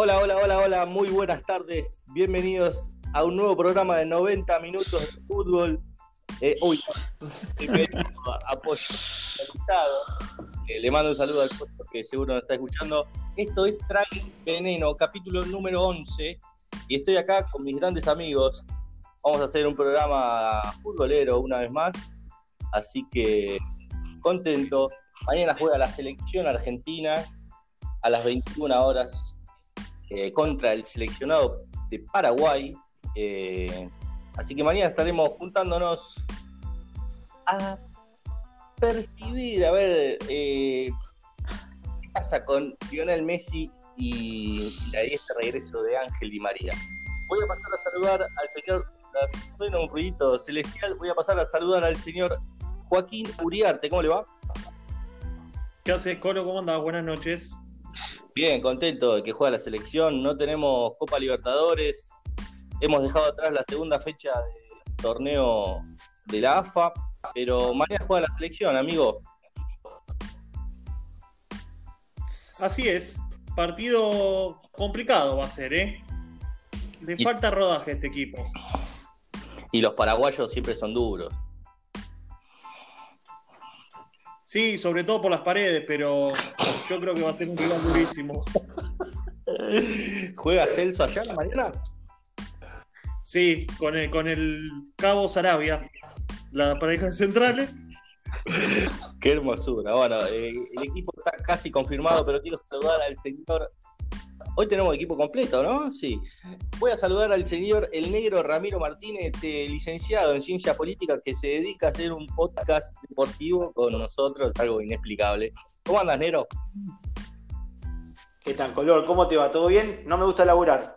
Hola, hola, hola, hola, muy buenas tardes. Bienvenidos a un nuevo programa de 90 minutos de fútbol. Eh, uy, apoyo eh, le mando un saludo al puesto que seguro nos está escuchando. Esto es Trae Veneno, capítulo número 11. Y estoy acá con mis grandes amigos. Vamos a hacer un programa futbolero una vez más. Así que contento. Mañana juega la selección argentina a las 21 horas eh, contra el seleccionado de Paraguay. Eh, así que mañana estaremos juntándonos a percibir, a ver, eh, qué pasa con Lionel Messi y, ahí este regreso de Ángel Di María. Voy a pasar a saludar al señor, suena un ruidito celestial, voy a pasar a saludar al señor Joaquín Uriarte, ¿cómo le va? ¿Qué haces, Colo? ¿Cómo andas? Buenas noches. Bien, contento de que juega la selección. No tenemos Copa Libertadores. Hemos dejado atrás la segunda fecha del torneo de la AFA, pero mañana juega la selección, amigo. Así es. Partido complicado va a ser, ¿eh? Le falta rodaje a este equipo. Y los paraguayos siempre son duros. Sí, sobre todo por las paredes, pero yo creo que va a ser un rival durísimo. ¿Juega Celso allá la mañana? Sí, con el, con el Cabo Sarabia, la pareja de centrales. Qué hermosura. Bueno, eh, el equipo está casi confirmado, pero quiero saludar al señor Hoy tenemos equipo completo, ¿no? Sí. Voy a saludar al señor El Negro Ramiro Martínez, este licenciado en Ciencia Política que se dedica a hacer un podcast deportivo con nosotros, algo inexplicable. ¿Cómo andas, Negro? ¿Qué tal, Color? ¿Cómo te va? ¿Todo bien? No me gusta laburar.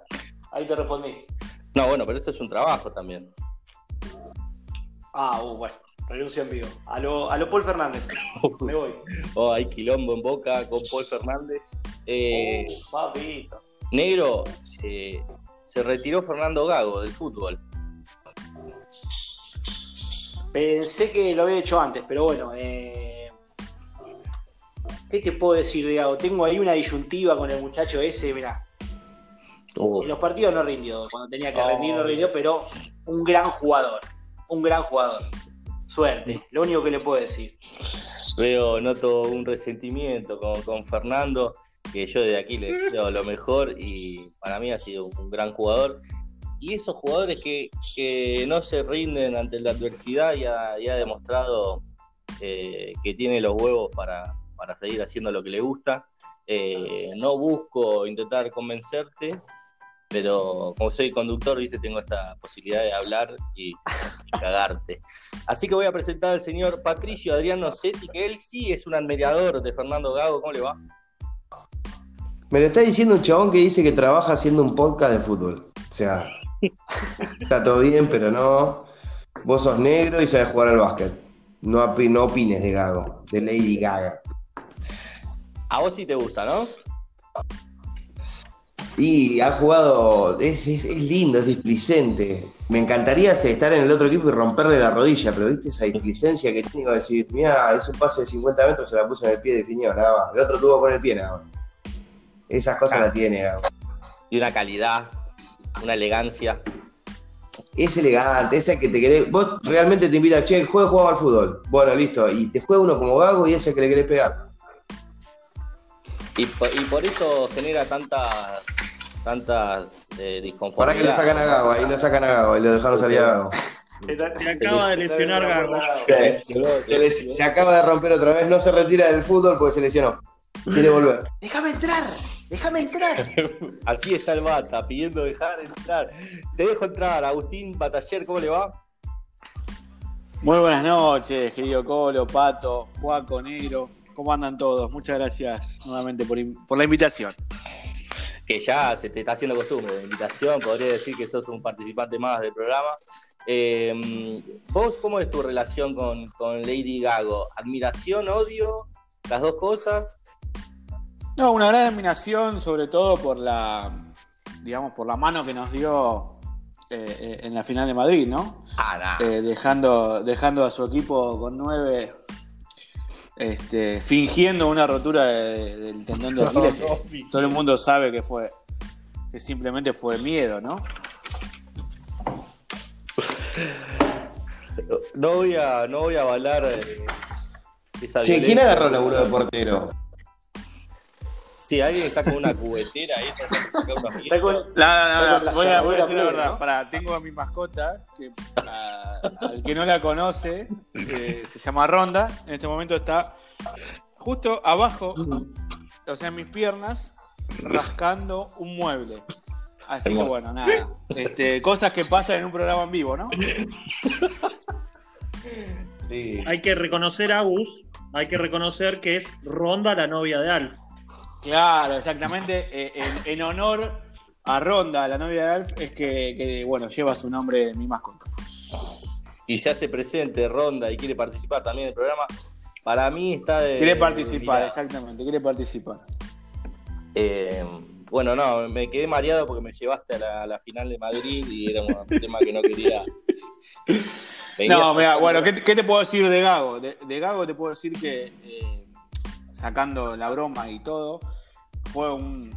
Ahí te respondí. No, bueno, pero esto es un trabajo también. Ah, uh, bueno. Renuncio en vivo. A lo, a lo Paul Fernández. Me voy. Oh, hay quilombo en boca con Paul Fernández. Eh, oh, negro, eh, se retiró Fernando Gago del fútbol. Pensé que lo había hecho antes, pero bueno. Eh, ¿Qué te puedo decir de Gago? Tengo ahí una disyuntiva con el muchacho ese, mirá. Oh. En los partidos no rindió, cuando tenía que rendir no rindió, pero un gran jugador. Un gran jugador. Suerte, lo único que le puedo decir. Veo, noto un resentimiento con, con Fernando, que yo de aquí le deseo lo mejor y para mí ha sido un gran jugador. Y esos jugadores que, no se rinden ante la adversidad y ha, ha demostrado eh, que tiene los huevos para, seguir haciendo lo que le gusta. Eh, no busco intentar convencerte, pero como soy conductor, viste, tengo esta posibilidad de hablar y, cagarte. Así que voy a presentar al señor Patricio Adriano Setti, que él sí es un admirador de Fernando Gago. ¿Cómo le va? Me lo está diciendo un chabón que dice que trabaja haciendo un podcast de fútbol. O sea, está todo bien, pero no. Vos sos negro y sabes jugar al básquet. No, no opines de Gago, de Lady Gaga. A vos sí te gusta, ¿no? Y ha jugado, es, lindo, es displicente. Me encantaría estar en el otro equipo y romperle la rodilla, pero viste esa displicencia que tiene que decir, mira, es un pase de 50 metros, se la puso en el pie definido, nada más. El otro tuvo con el pie nada más. Esas cosas la tiene. Y una calidad, una elegancia. Es elegante, esa que te querés. Vos realmente te invita, che, juega, juega al fútbol. Bueno, listo. Y te juega uno como gago y ese que le querés pegar. Y por, eso genera tantas tantas eh, Para que lo sacan a Gago, ahí lo sacan a Gago y lo dejaron salir a Gago. Se, acaba de lesionar Gago. Se, acaba de romper otra vez, no se retira del fútbol porque se lesionó. Quiere volver. Déjame entrar, déjame entrar. Así está el Bata, pidiendo dejar entrar. Te dejo entrar, Agustín Bataller, ¿cómo le va? Muy buenas noches, querido Colo, Pato, Juaco, Negro. ¿Cómo andan todos? Muchas gracias nuevamente por, la invitación. Que ya se te está haciendo costumbre de invitación, podría decir que sos un participante más del programa. Eh, ¿Vos cómo es tu relación con, con Lady Gago? ¿Admiración, odio? ¿Las dos cosas? No, una gran admiración, sobre todo por la, digamos, por la mano que nos dio eh, eh, en la final de Madrid, ¿no? Ah, dejando, dejando a su equipo con nueve este, fingiendo una rotura del tendón de Aquiles, todo el mundo sabe que fue que simplemente fue miedo, ¿no? No voy a, no voy a avalar eh, esa Che, ¿quién agarró el laburo de portero? Sí, alguien está con una cubetera ahí. está con- La- la- la- Con la voy, a, voy a cerradura decir la verdad. ¿no? Pará, tengo a mi mascota, que a- al que no la conoce, que se llama Ronda. En este momento está justo abajo, o sea, en mis piernas, rascando un mueble. Así que bueno, nada. Este, cosas que pasan en un programa en vivo, ¿no? Sí. Hay que reconocer a Gus, hay que reconocer que es Ronda la novia de Alf. Claro, exactamente. eh, en, en honor a Ronda, la novia de Alf, es que, que, bueno, lleva su nombre mi mascota. Y se hace presente Ronda y quiere participar también del programa. Para mí está de. Quiere participar, exactamente, quiere participar. eh, bueno, no, me quedé mareado porque me llevaste a la, a la final de Madrid y era un tema que no quería. Venía No, mira, bueno, ¿qué, qué te puedo decir de Gago? De, de Gago te puedo decir que, eh, sacando la broma y todo, fue un,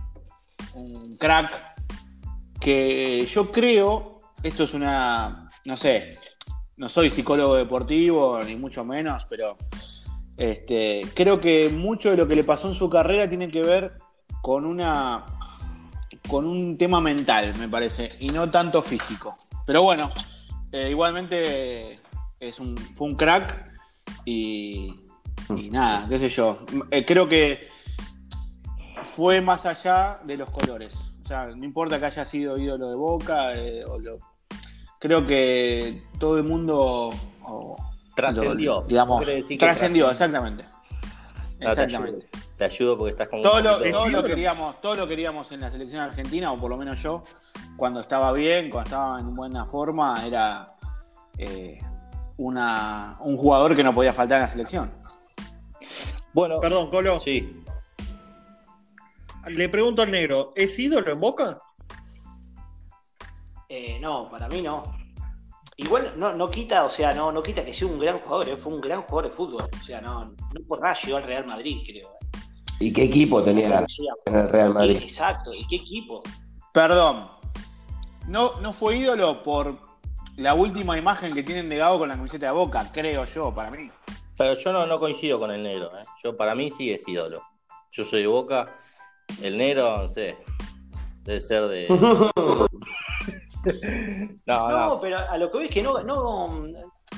crack que yo creo, esto es una, no sé, no soy psicólogo deportivo, ni mucho menos, pero este, creo que mucho de lo que le pasó en su carrera tiene que ver con una con un tema mental, me parece, y no tanto físico. Pero bueno, eh, igualmente es un, fue un crack y, y nada, qué sé yo. Eh, creo que fue más allá de los colores. O sea, no importa que haya sido ídolo de Boca, eh, o lo- creo que todo el mundo o, Trascendió. lo- digamos, trascendió, exactamente. Te Exactamente. ayudo. Te ayudo porque estás con Todo lo, todo lo queríamos, todo lo queríamos en la selección argentina, o por lo menos yo, cuando estaba bien, cuando estaba en buena forma, era eh, una, un jugador que no podía faltar en la selección. Bueno, Perdón, Colo. sí. Le pregunto al negro, ¿es ídolo en Boca? Eh, no, para mí no. Igual no, no quita, o sea, no, no quita que sea un gran jugador, eh, fue un gran jugador de fútbol. O sea, no, no por nada llegó al Real Madrid, creo. ¿Y qué equipo tenía en el Real Madrid? Exacto, ¿y qué equipo? Perdón, no, no fue ídolo por la última imagen que tienen de Gago con la camiseta de Boca, creo yo, para mí. Pero yo no, no coincido con el negro. ¿eh? Yo, para mí sí es ídolo. Yo soy de Boca. El negro, no sé. Debe ser de. no, No, no. pero a lo que voy es que no, no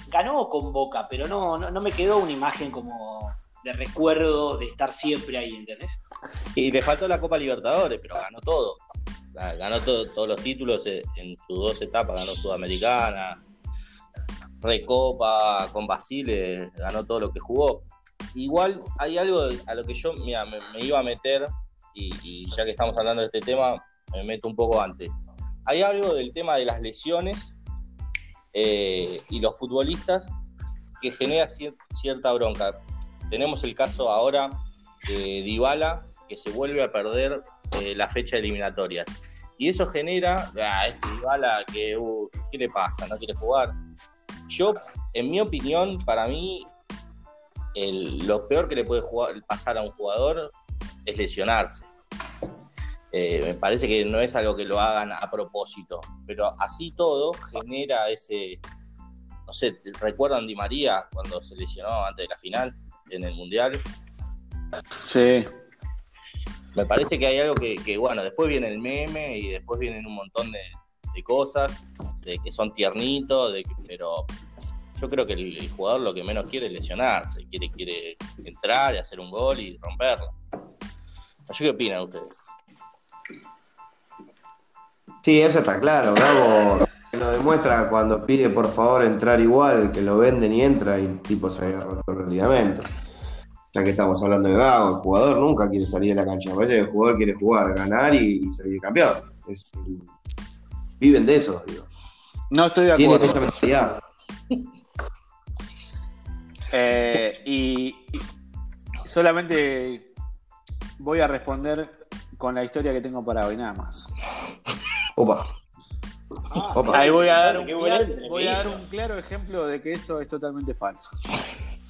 ganó con Boca, pero no, no, no me quedó una imagen como de recuerdo de estar siempre ahí, ¿entendés? Y le faltó la Copa Libertadores, pero ganó todo. Ganó todo- todos los títulos eh, en sus dos etapas. Ganó Sudamericana, Recopa, con Basile, ganó todo lo que jugó. Igual hay algo a lo que yo me, me iba a meter, y, y ya que estamos hablando de este tema, me meto un poco antes. Hay algo del tema de las lesiones eh, y los futbolistas que genera cier- cierta bronca. Tenemos el caso ahora de Dybala, que se vuelve a perder eh, la fecha de eliminatorias. Y eso genera, ah, este Dybala que, uh, ¿qué le pasa? ¿No quiere jugar? Yo, en mi opinión, para mí, el- lo peor que le puede jugar- pasar a un jugador es lesionarse. Eh, me parece que no es algo que lo hagan a propósito, pero así todo genera ese, no sé, ¿te ¿recuerdan Di María cuando se lesionó antes de la final en el Mundial? Sí. Me parece que hay algo que, que, bueno, después viene el meme y después vienen un montón de, de cosas, de que son tiernitos, de que- pero yo creo que el, jugador lo que menos quiere es lesionarse, quiere, quiere entrar y hacer un gol y romperlo. ¿Así qué opinan ustedes? Sí, eso está claro. Gabo lo demuestra cuando pide por favor entrar igual, que lo venden y entra y el tipo se había roto el ligamento. Ya que estamos hablando de Gago, el jugador nunca quiere salir de la cancha. Parece que el jugador quiere jugar, ganar y, y salir campeón. Es el- viven de eso, digo. No estoy de Tienen acuerdo. esa mentalidad. Eh, y, y solamente voy a responder con la historia que tengo para hoy, nada más. Opa. Opa. Ahí voy a dar un, claro, entrevista. voy a dar un claro ejemplo de que eso es totalmente falso.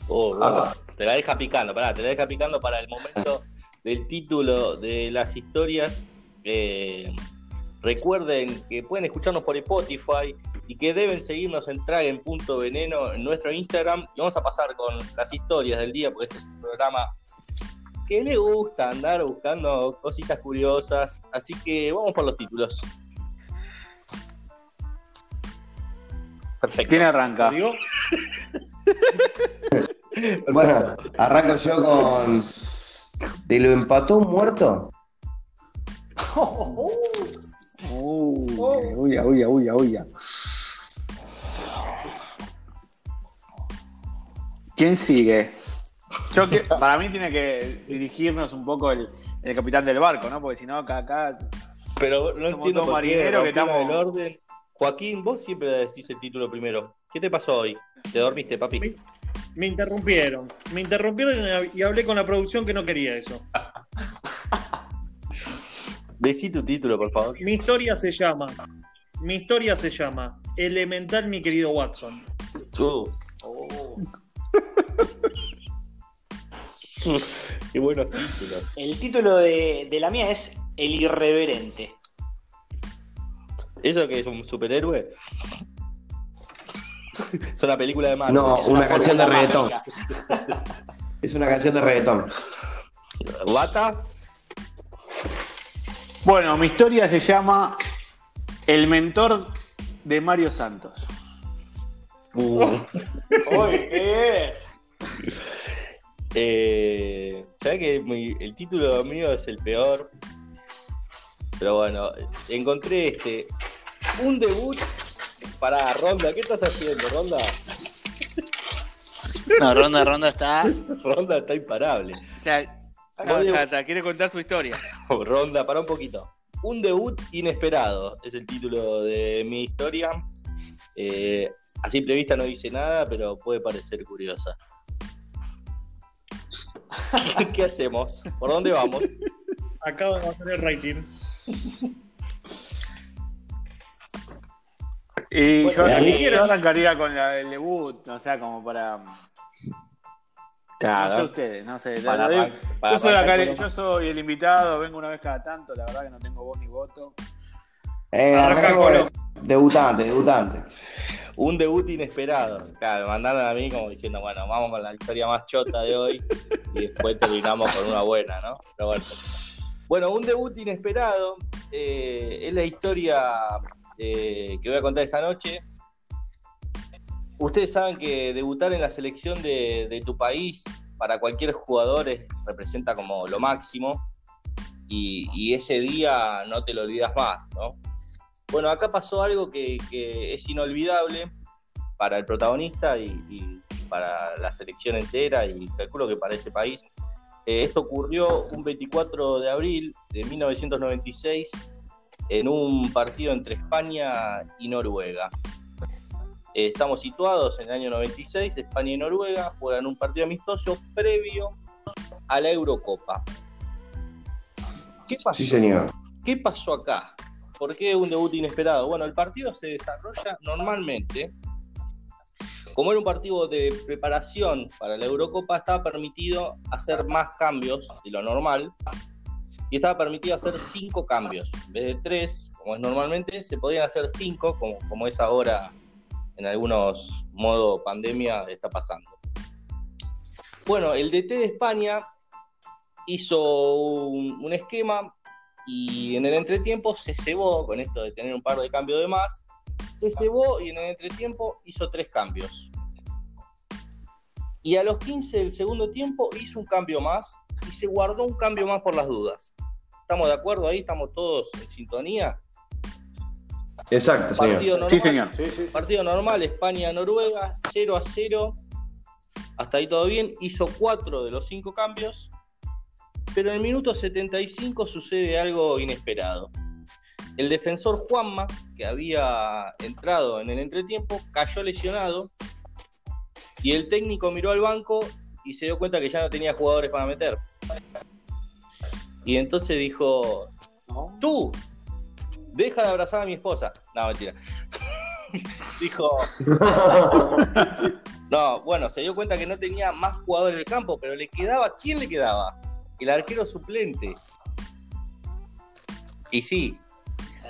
Oh, Ah. te la deja picando, pará, te la deja picando para el momento del título de las historias. eh, Recuerden que pueden escucharnos por Spotify y que deben seguirnos en Tragen.veneno en nuestro Instagram. Y vamos a pasar con las historias del día, porque este es un programa que le gusta andar buscando cositas curiosas. Así que vamos por los títulos. Perfecto. ¿Quién arranca? ¿Digo? Bueno, arranco yo con. ¿De lo empató un muerto? Uy, uy, uy, uy, uy. ¿Quién sigue? Yo que- para mí tiene que dirigirnos un poco el, el capitán del barco, ¿no? Porque si no, acá, acá Pero no entiendo por qué que estamos- el orden. Joaquín, vos siempre decís el título primero. ¿Qué te pasó hoy? ¿Te dormiste, papi? Mi- Me interrumpieron. Me interrumpieron y hablé con la producción que no quería eso. Decí tu título, por favor. Mi historia se llama. Mi historia se llama Elemental, mi querido Watson. Uh. Qué buenos títulos. El título de, de la mía es El Irreverente. ¿Eso que es un superhéroe? es una película de Marvel. No, Es una canción de reggaetón. Es una canción de reggaetón. ¿Bata? Bueno, mi historia se llama El mentor de Mario Santos. Uh. Uy, qué Eh, ¿Sabes que mi- el título mío es el peor? Pero bueno, encontré este. Un debut para Ronda. ¿Qué estás haciendo, Ronda? No, Ronda Ronda está. Ronda está imparable. O sea, está, quiere contar su historia. Ronda, para un poquito. Un debut inesperado es el título de mi historia. Eh, a simple vista no dice nada, pero puede parecer curiosa. ¿Qué, hacemos? ¿Por dónde vamos? Acaba de hacer el rating. Y Bueno, yo, mí- yo arrancaría con la del debut, o sea, como para. No sé ustedes, no sé. Para para yo, soy acá- arrancar con- yo soy el invitado, vengo una vez cada tanto, la verdad que no tengo voz ni voto. Eh, Arranca debutante, debutante. Un debut inesperado. Claro, me mandaron a mí como diciendo, bueno, vamos con la historia más chota de hoy y después terminamos con una buena, ¿no? Pero bueno. Bueno, un debut inesperado eh, es la historia eh, que voy a contar esta noche. Ustedes saben que debutar en la selección de, de tu país para cualquier jugador es- representa como lo máximo y, y ese día no te lo olvidas más, ¿no? Bueno, acá pasó algo que, que es inolvidable para el protagonista y, y para la selección entera y calculo que para ese país. Eh, esto ocurrió un 24 de abril de 1996 en un partido entre España y Noruega. Eh, estamos situados en el año 96, España y Noruega juegan un partido amistoso previo a la Eurocopa. ¿Qué pasó? Sí, señor. ¿Qué pasó acá? ¿Por qué un debut inesperado? Bueno, el partido se desarrolla normalmente. Como era un partido de preparación para la Eurocopa, estaba permitido hacer más cambios de lo normal. Y estaba permitido hacer cinco cambios. En vez de tres, como es normalmente, se podían hacer cinco, como, como es ahora en algunos modo pandemia está pasando. Bueno, el DT de España hizo un, un esquema y en el entretiempo se cebó con esto de tener un par de cambios de más. Se cebó y en el entretiempo hizo tres cambios. Y a los 15 del segundo tiempo hizo un cambio más y se guardó un cambio más por las dudas. ¿Estamos de acuerdo ahí? ¿Estamos todos en sintonía? Exacto, señor. Partido normal, Sí, señor. Sí, sí, sí. Partido normal, España-Noruega, 0 a 0. Hasta ahí todo bien. Hizo cuatro de los cinco cambios. Pero en el minuto 75 sucede algo inesperado. El defensor Juanma, que había entrado en el entretiempo, cayó lesionado. Y el técnico miró al banco y se dio cuenta que ya no tenía jugadores para meter. Y entonces dijo: Tú, deja de abrazar a mi esposa. No, mentira. dijo: No, bueno, se dio cuenta que no tenía más jugadores del campo, pero le quedaba, ¿quién le quedaba? El arquero suplente. Y sí,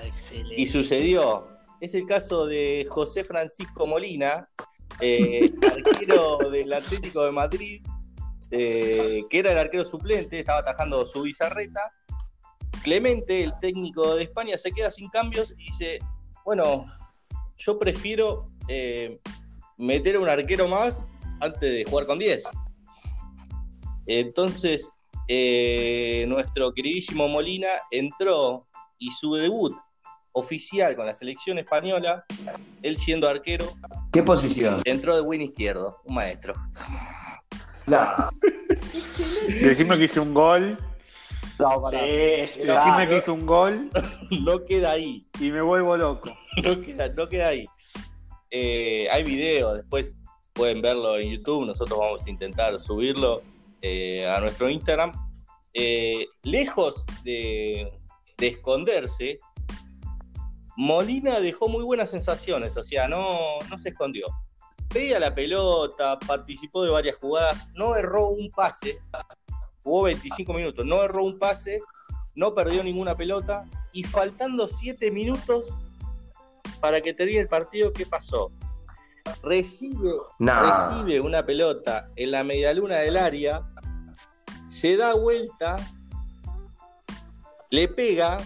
excelente. Y sucedió. Es el caso de José Francisco Molina, eh, arquero del Atlético de Madrid, eh, que era el arquero suplente, estaba atajando su bizarreta. Clemente, el técnico de España, se queda sin cambios y dice, bueno, yo prefiero eh, meter a un arquero más antes de jugar con 10. Entonces, eh, nuestro queridísimo Molina entró y su debut oficial con la selección española, él siendo arquero, ¿Qué posición? entró de win izquierdo, un maestro. No. Decime que hice un gol. No, Sí, que hice un gol no queda ahí. y me vuelvo loco. no queda, no queda ahí. Eh, hay videos, después pueden verlo en YouTube, nosotros vamos a intentar subirlo eh, a nuestro Instagram. Eh, lejos de, de esconderse, Molina dejó muy buenas sensaciones, o sea, no, no se escondió. Pedía la pelota, participó de varias jugadas, no erró un pase, jugó 25 minutos, no erró un pase, no perdió ninguna pelota y faltando 7 minutos para que termine el partido, ¿qué pasó? Recibe, una pelota en la medialuna del área, se da vuelta, le pega,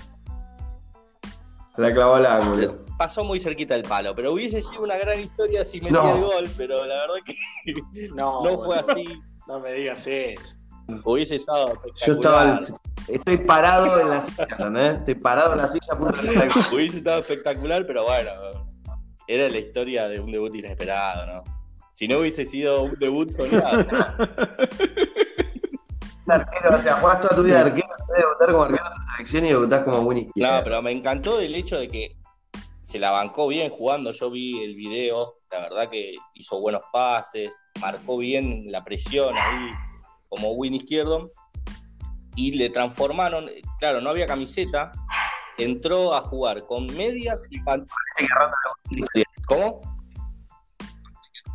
La clavó al ángulo. pasó muy cerquita del palo, pero hubiese sido una gran historia si metía No. el gol, pero la verdad que No, no fue así, No me digas eso. Hubiese estado Yo estaba. Estoy parado en la silla, ¿entendés? Estoy parado en la silla de Hubiese estado espectacular, pero bueno, era la historia de un debut inesperado, ¿no? Si no hubiese sido un debut soñado. Un arquero, o sea, jugás toda tu vida de arquero, puedes debutar como arquero en tu selección y debutás como Winnie No, pero me encantó el hecho de que se la bancó bien jugando. Yo vi el video, la verdad que hizo buenos pases, marcó bien la presión ahí como win izquierdo y le transformaron, claro, no había camiseta, entró a jugar con medias y pantalones. ¿Cómo?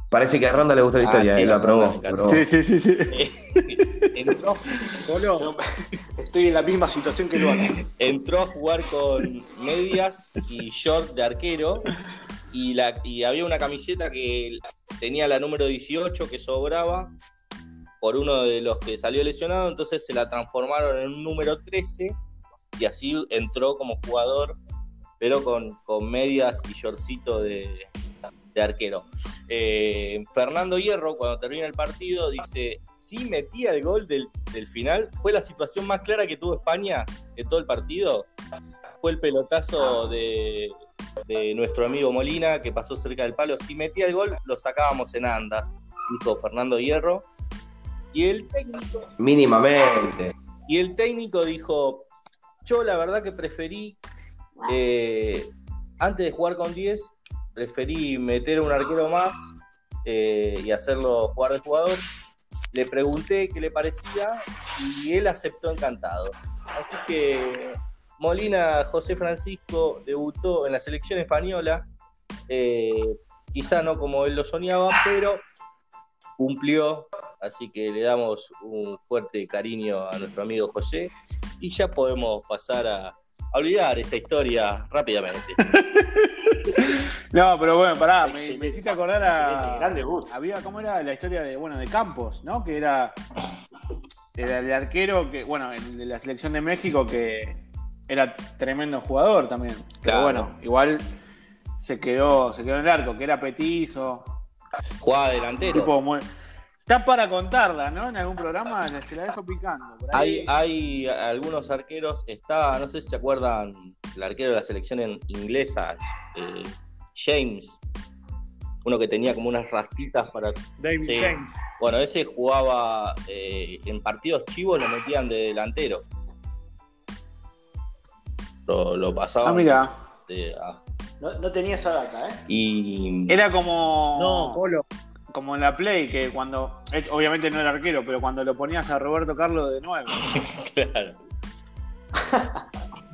Parece que a Ronda le gustó la Ah, historia, sí, él a la aprobó. Sí, sí, sí, sí. entró, Estoy en la misma situación que Luana. entró a jugar con medias y short de arquero y, la, y había una camiseta que tenía la número 18 que sobraba por uno de los que salió lesionado, entonces se la transformaron en un número 13 y así entró como jugador, pero con, con medias y shortcito de, arquero. Eh, Fernando Hierro, cuando termina el partido, dice, sí metía el gol del, del final, fue la situación más clara que tuvo España en todo el partido. Fue el pelotazo de, de nuestro amigo Molina, que pasó cerca del palo. Si metía el gol, lo sacábamos en andas, dijo Fernando Hierro. Y el técnico, Mínimamente. y el técnico dijo, yo la verdad que preferí, eh, antes de jugar con 10, preferí meter un arquero más eh, y hacerlo jugar de jugador. Le pregunté qué le parecía y él aceptó encantado. Así que Molina José Francisco debutó en la selección española, eh, quizá no como él lo soñaba, pero cumplió, así que le damos un fuerte cariño a nuestro amigo José y ya podemos pasar a, a olvidar esta historia rápidamente. No, pero bueno, pará, me, hiciste acordar a. debut. Había, ¿cómo era la historia de, bueno, de Campos, ¿no? Que era, era el arquero que, bueno, el de la selección de México que era tremendo jugador también. Pero Claro. bueno, igual se quedó, se quedó en el arco, que era petizo, Jugaba delantero. tipo muy. Está para contarla, ¿no? En algún programa se la dejo picando. Por ahí. Hay, hay algunos arqueros, está, no sé si se acuerdan, el arquero de la selección en- inglesa, eh, James, uno que tenía como unas rastitas para... David Sí. James. Bueno, ese jugaba eh, en partidos chivos, lo metían de delantero. Lo, lo pasaban. Ah, mira. de- a- No, no tenía esa data, ¿eh? y Era como. No, Colo. Como en la Play, que cuando. eh, Obviamente no era arquero, pero cuando lo ponías a Roberto Carlos de nuevo. claro.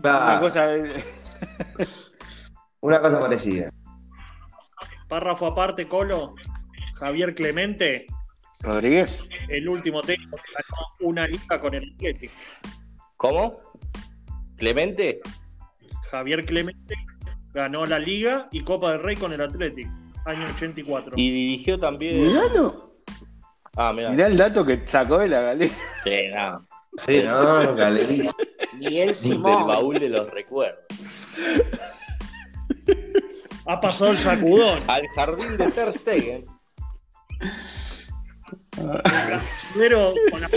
Una cosa. de- una cosa parecida. Párrafo aparte, Colo. Javier Clemente, Rodríguez. el último técnico que ganó una liga con el Atlético. ¿Cómo? ¿Clemente? Javier Clemente ganó la Liga y Copa del Rey con el Athletic, año 84. Y dirigió también. Miralo. Ah, mira. Mirá el dato que sacó de la galera. Sí, no. Sí, no, galerísimo. Miguel Del Simón. baúl de los recuerdos. Ha pasado el sacudón. Al jardín de Ter Stegen. Primero con la-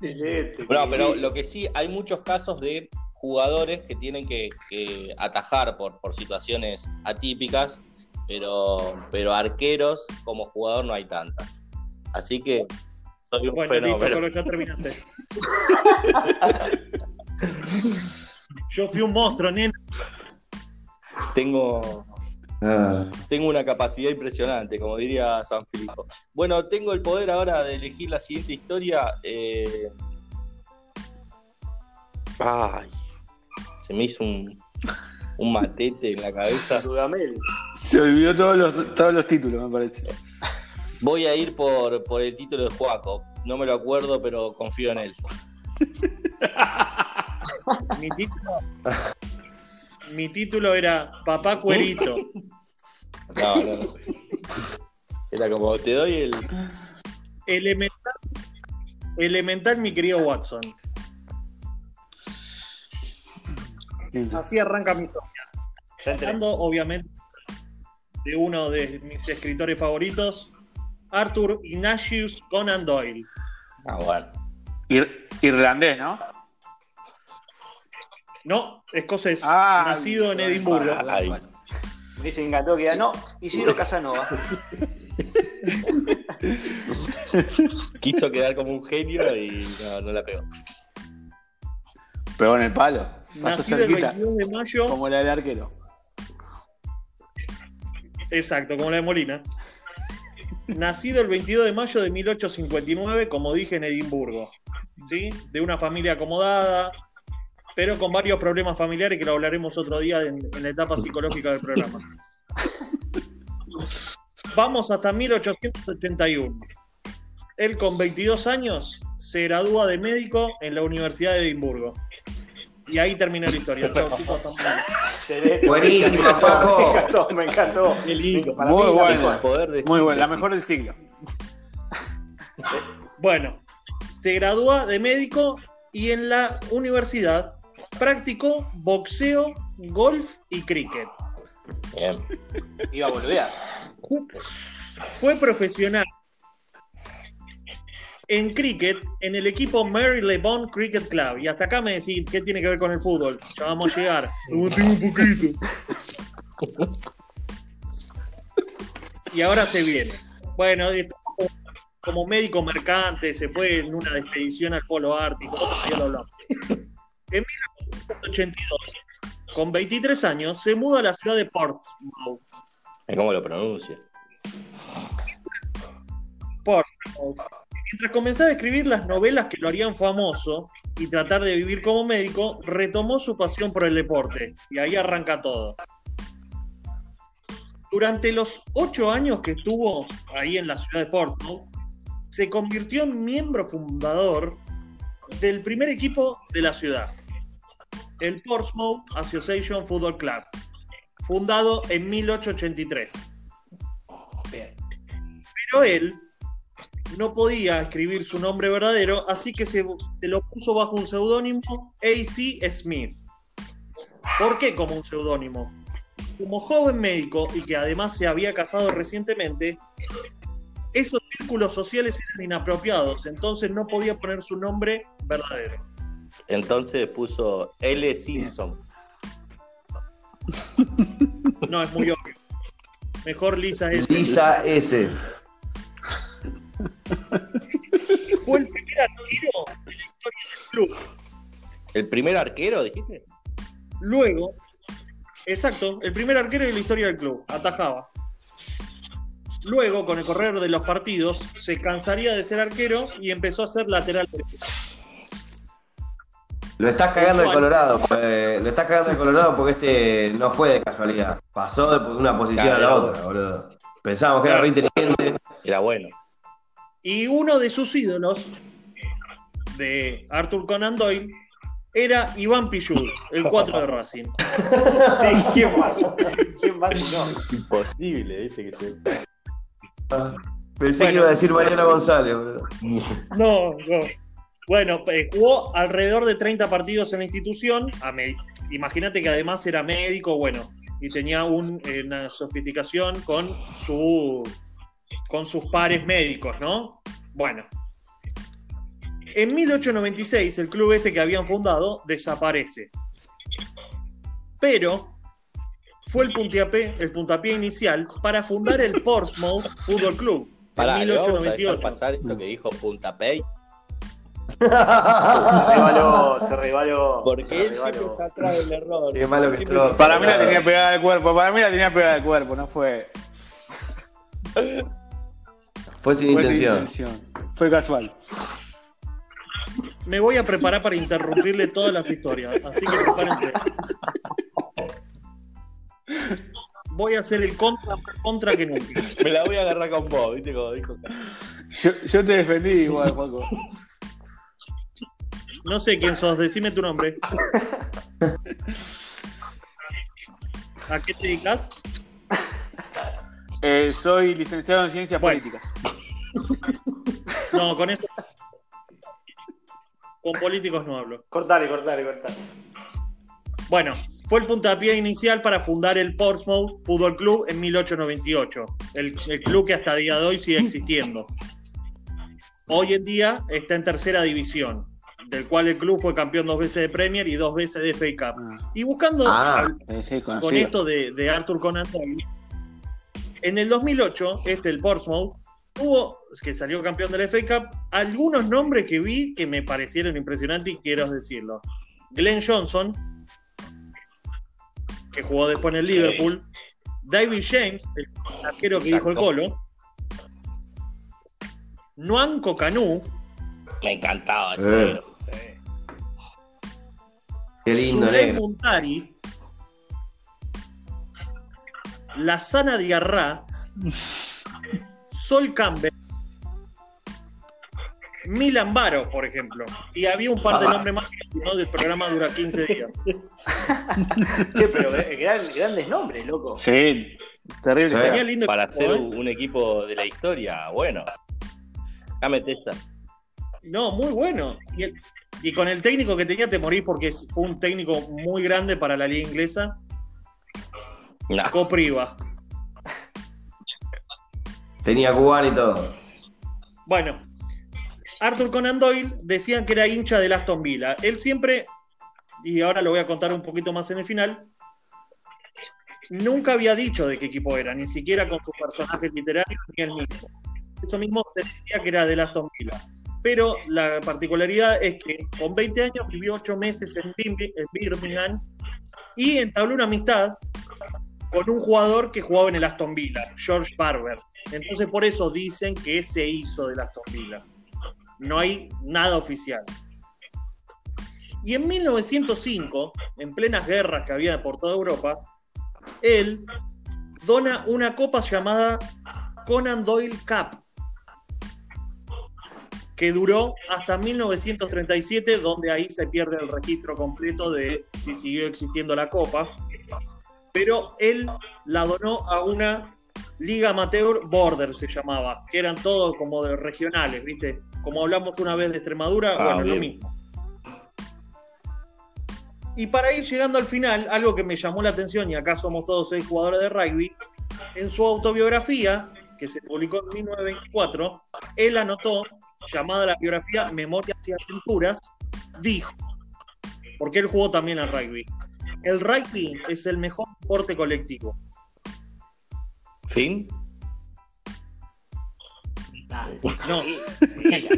Excelente, No, pero lo que sí, hay muchos casos de jugadores que tienen que, que atajar por, por situaciones atípicas, pero, pero arqueros como jugador no hay tantas. Así que soy un Bueno, listo, fenómeno. Colo, ya terminaste. Yo fui un monstruo, nena. Tengo, Ah, tengo una capacidad impresionante, como diría San Filipo. Bueno, tengo el poder ahora de elegir la siguiente historia. eh, Ay, se me hizo un, un matete en la cabeza. Dudamel. Se olvidó todos los, todos los títulos, me parece. Voy a ir por, por el título de Juaco. No me lo acuerdo, pero confío en él. Mi título, mi título era Papá Cuerito. No, no, no. Era como, te doy el. Elemental, elemental, mi querido Watson. Así arranca mi historia. Ya. Hablando, obviamente, de uno de mis escritores favoritos, Arthur Ignatius Conan Doyle. Ah, bueno. Ir- irlandés, ¿no? No, escocés, Ah, nacido en Edimburgo. Ay. Me se encantó que era. No, Isidro Casanova. Quiso quedar como un genio y no, no la pegó. Pegó en el palo. Nacido el cerquita, 22 de mayo. como la del arquero. Exacto, como la de Molina. Nacido el 22 de mayo de 1859, como dije, en Edimburgo. ¿sí? De una familia acomodada, pero con varios problemas familiares que lo hablaremos otro día en, en la etapa psicológica del programa. Vamos hasta 1881. Él con 22 años se gradúa de médico en la Universidad de Edimburgo. Y ahí termina la historia. Buenísimo, me encantó, Paco. Me encantó, me encantó. Qué lindo. Para Muy mí, bueno. poder de Muy buena, la mejor del siglo. Bueno, se gradúa de médico y en la universidad practicó boxeo, golf y cricket. Bien. Iba a boludear. Fue profesional en cricket en el equipo Mary LeBon Cricket Club. Y hasta acá me decís, ¿qué tiene que ver con el fútbol? Ya vamos a llegar. Un poquito. Y ahora se viene. Bueno, es como médico mercante, se fue en una expedición al Polo Ártico, ya lo hablamos. En 1982, con 23 años, se muda a la ciudad de Portsmouth. ¿Cómo lo pronuncia? Portsmouth. Mientras comenzaba a escribir las novelas que lo harían famoso y tratar de vivir como médico, retomó su pasión por el deporte. Y ahí arranca todo. Durante los ocho años que estuvo ahí en la ciudad de Portsmouth, se convirtió en miembro fundador del primer equipo de la ciudad, el Portsmouth Association Football Club, fundado en 1883. Bien. Pero él no podía escribir su nombre verdadero, así que se, se lo puso bajo un seudónimo A.C. Smith. ¿Por qué como un seudónimo? Como joven médico y que además se había casado recientemente, esos círculos sociales eran inapropiados, entonces no podía poner su nombre verdadero. Entonces puso L. Simpson. No, es muy obvio. Mejor Lisa S. Lisa S. Fue el primer arquero de la historia del club. ¿El primer arquero, dijiste? Luego, exacto, el primer arquero de la historia del club, atajaba. Luego, con el correr de los partidos, se cansaría de ser arquero y empezó a ser lateral derecho. Lo estás cagando de Colorado. eh, lo estás cagando de Colorado porque este no fue de casualidad. Pasó de una posición a la otra, boludo. Pensábamos que era re inteligente. Era bueno. Y uno de sus ídolos, de Arthur Conan Doyle, era Iván Pichud, el 4 de Racing. Sí, ¿quién más? ¿Quién más si no? Imposible, dice que se. Pensé Bueno. que iba a decir Mariano González, boludo. No, no. Bueno, eh, jugó alrededor de 30 partidos en la institución. Imagínate que además era médico, bueno, y tenía un- eh, una sofisticación con, su, con sus pares médicos, ¿no? Bueno. En 1896, el club este que habían fundado desaparece. Pero fue el puntapié, el puntapié inicial para fundar el Portsmouth Football Club en ¿le vamos a dejar 1898. pasar eso que dijo Punta Pay? Se rebaló, se rebaló. Porque se él siempre está atrás del error. Qué malo que Para mí la tenía pegada al cuerpo, para mí la tenía pegada al cuerpo, no fue. Fue sin fue sin intención. intención. Fue casual. Me voy a preparar para interrumpirle todas las historias, así que prepárense. Voy a hacer el contra, contra que nunca. Me la voy a agarrar con vos, ¿viste? Como dijo Yo, yo te defendí igual, Juanco. No sé quién sos, decime tu nombre. ¿A qué te dedicas? Eh, soy licenciado en Ciencias Bueno. Políticas. No, con esto. Con políticos no hablo. Cortale, cortale, cortale. Bueno, fue el puntapié inicial para fundar el Portsmouth Football Club en 1898. El, el club que hasta el día de hoy sigue existiendo. Hoy en día está en tercera división, del cual el club fue campeón dos veces de Premier y dos veces de FA Cup. Ah, Y buscando Ah. al- con esto de, de Arthur Conan Doyle, en el 2008, este, el Portsmouth, tuvo, que salió campeón del FA Cup, algunos nombres que vi que me parecieron impresionantes y quiero decirlo. Glenn Johnson, que jugó después en el. Liverpool, David James, el arquero que dijo el Exacto. Colo, Nuanco Canú, Me encantaba ese Eh. Qué lindo, Zuley negro. Muntari, Lazana Diarra, Sol Campbell, Milan Baro, por ejemplo. Y había un par de Ah. nombres más no, del programa dura 15 días. Che, pero eh, gran- grandes nombres, loco. Sí, terrible. Sí. Tenía lindo Para ser ¿eh? un, un equipo de la historia, bueno. Dame esa. No, muy bueno. Y, el- y con el técnico que tenía te morís porque fue un técnico muy grande para la liga inglesa. No. Copriva. Tenía cubano y todo. Bueno, Arthur Conan Doyle decían que era hincha del Aston Villa. Él siempre, y ahora lo voy a contar un poquito más en el final, nunca había dicho de qué equipo era, ni siquiera con sus personajes literarios ni él mismo. Eso mismo se decía que era del Aston Villa. Pero la particularidad es que con 20 años vivió 8 meses en Birmingham y entabló una amistad con un jugador que jugaba en el Aston Villa, George Barber. Entonces por eso dicen que se hizo del Aston Villa. No hay nada oficial. Y en 1905, en plenas guerras que había por toda Europa, él dona una copa llamada Conan Doyle Cup, que duró hasta 1937, donde ahí se pierde el registro completo de si siguió existiendo la copa. Pero él la donó a una Liga Amateur Border, se llamaba, que eran todos como de regionales, ¿viste? Como hablamos una vez de Extremadura, Ah, bueno, lo mismo. Y para ir llegando al final, algo que me llamó la atención, y acá somos todos seis jugadores de rugby, en su autobiografía, que se publicó en 1924, él anotó, llamada la biografía Memorias y Aventuras, dijo, porque él jugó también al rugby, el rugby es el mejor deporte colectivo. ¿Fin? Dale, No. seguí, seguila.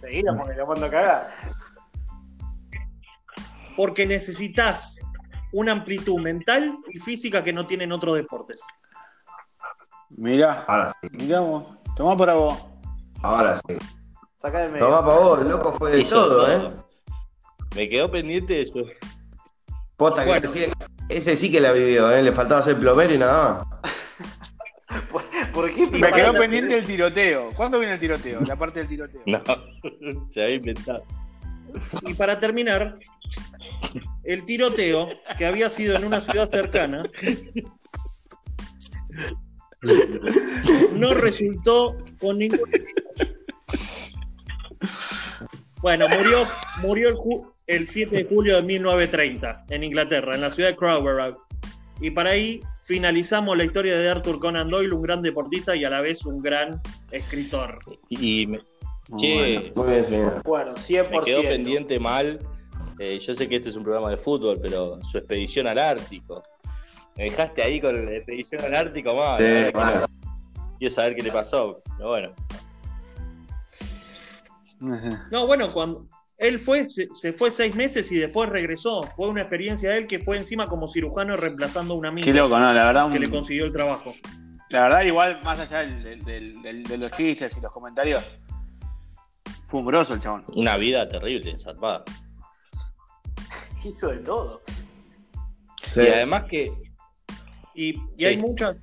Seguila porque lo mando a cagar. porque necesitas una amplitud mental y física que no tienen otros deportes. Mirá, Ahora sí, miramos. Tomá para vos. ahora sí. Sacá del medio. Tomá pa' vos, loco fue de todo. ¿eh? Me quedó pendiente de eso. Posta que ese, sí- ese sí que la vivió, ¿eh? Le faltaba ser plomero y nada más. ¿Por qué Me quedó pendiente el tiroteo. ¿Cuándo viene el tiroteo? La parte del tiroteo. No, se había inventado. Y para terminar, el tiroteo, que había sido en una ciudad cercana, no resultó con ningún Bueno, murió, murió el, ju- el 7 de julio de 1930 en Inglaterra, en la ciudad de Crowborough. Y para ahí finalizamos la historia de Arthur Conan Doyle, un gran deportista y a la vez un gran escritor. Y me, che, Muy bien, señor. De acuerdo, 100%. me quedó pendiente mal. eh, yo sé que este es un programa de fútbol, pero su expedición al Ártico. Me dejaste ahí con la expedición al Ártico. Sí, mal. no- Quiero saber qué le pasó. Pero bueno, No, bueno, cuando él fue, se, se fue seis meses y después regresó. Fue una experiencia de él que fue encima como cirujano reemplazando a un amigo Qué loco, ¿no? La verdad, un- que le consiguió el trabajo. la verdad igual, más allá del- del- del- del- de los chistes y los comentarios, fue un grosso el chabón. una vida terrible, zarpada. Hizo de todo. Sí. Y además que. Y, y hay Sí. muchas.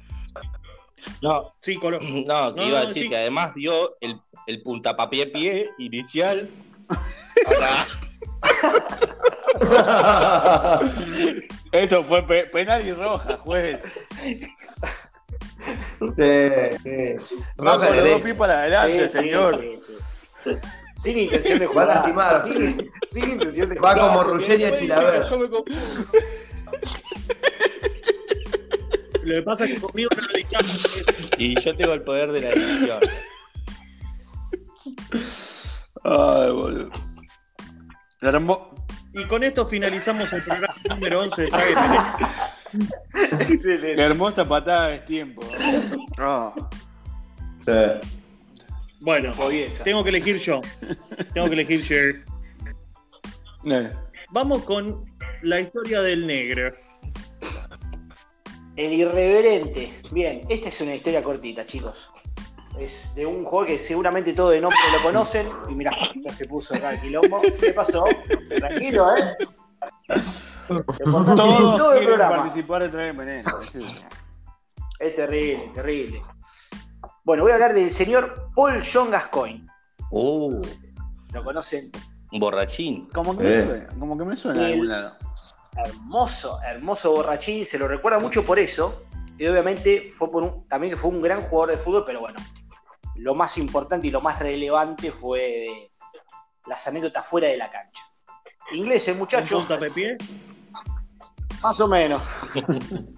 No, Sí, Colo. no, que No, iba a decir sí. que además dio el, el puntapapié pie inicial. Eso fue pe- penal y roja, juez. Sí, sí. Va Roja los dos pies para adelante, Sí, señor. sí, sí. Sin intención de Va jugar. lastimado. Sin, sin intención de Va jugar. como Ruggeri a Chilaver. Yo me confundo. Lo que pasa es que conmigo no lo dictamos. Y yo tengo el poder de la edición. Ay, boludo. Y con esto finalizamos el programa número 11 de Excelente. hermosa patada de tiempo. Ah. Sí. Bueno, tengo que elegir yo. Tengo que elegir yo. Vamos con la historia del negro. El irreverente. Bien, esta es una historia cortita, chicos. Es de un juego que seguramente todos de nombre lo conocen. Y mirá, ya se puso acá el quilombo. ¿Qué pasó? Tranquilo, ¿eh? Todos todo el programa. participar de Traer Veneno. Es terrible, terrible. Bueno, voy a hablar del señor Paul John Gascoigne. Uh, ¿Lo conocen? un borrachín. Como que me Eh. suena, como que me suena de algún lado. hermoso, hermoso borrachín, se lo recuerda mucho por eso. Y obviamente fue por un, también que fue un gran jugador de fútbol, pero bueno, lo más importante y lo más relevante fue las anécdotas fuera de la cancha. Inglés, el ¿Un muchacho, puntapié? más o menos.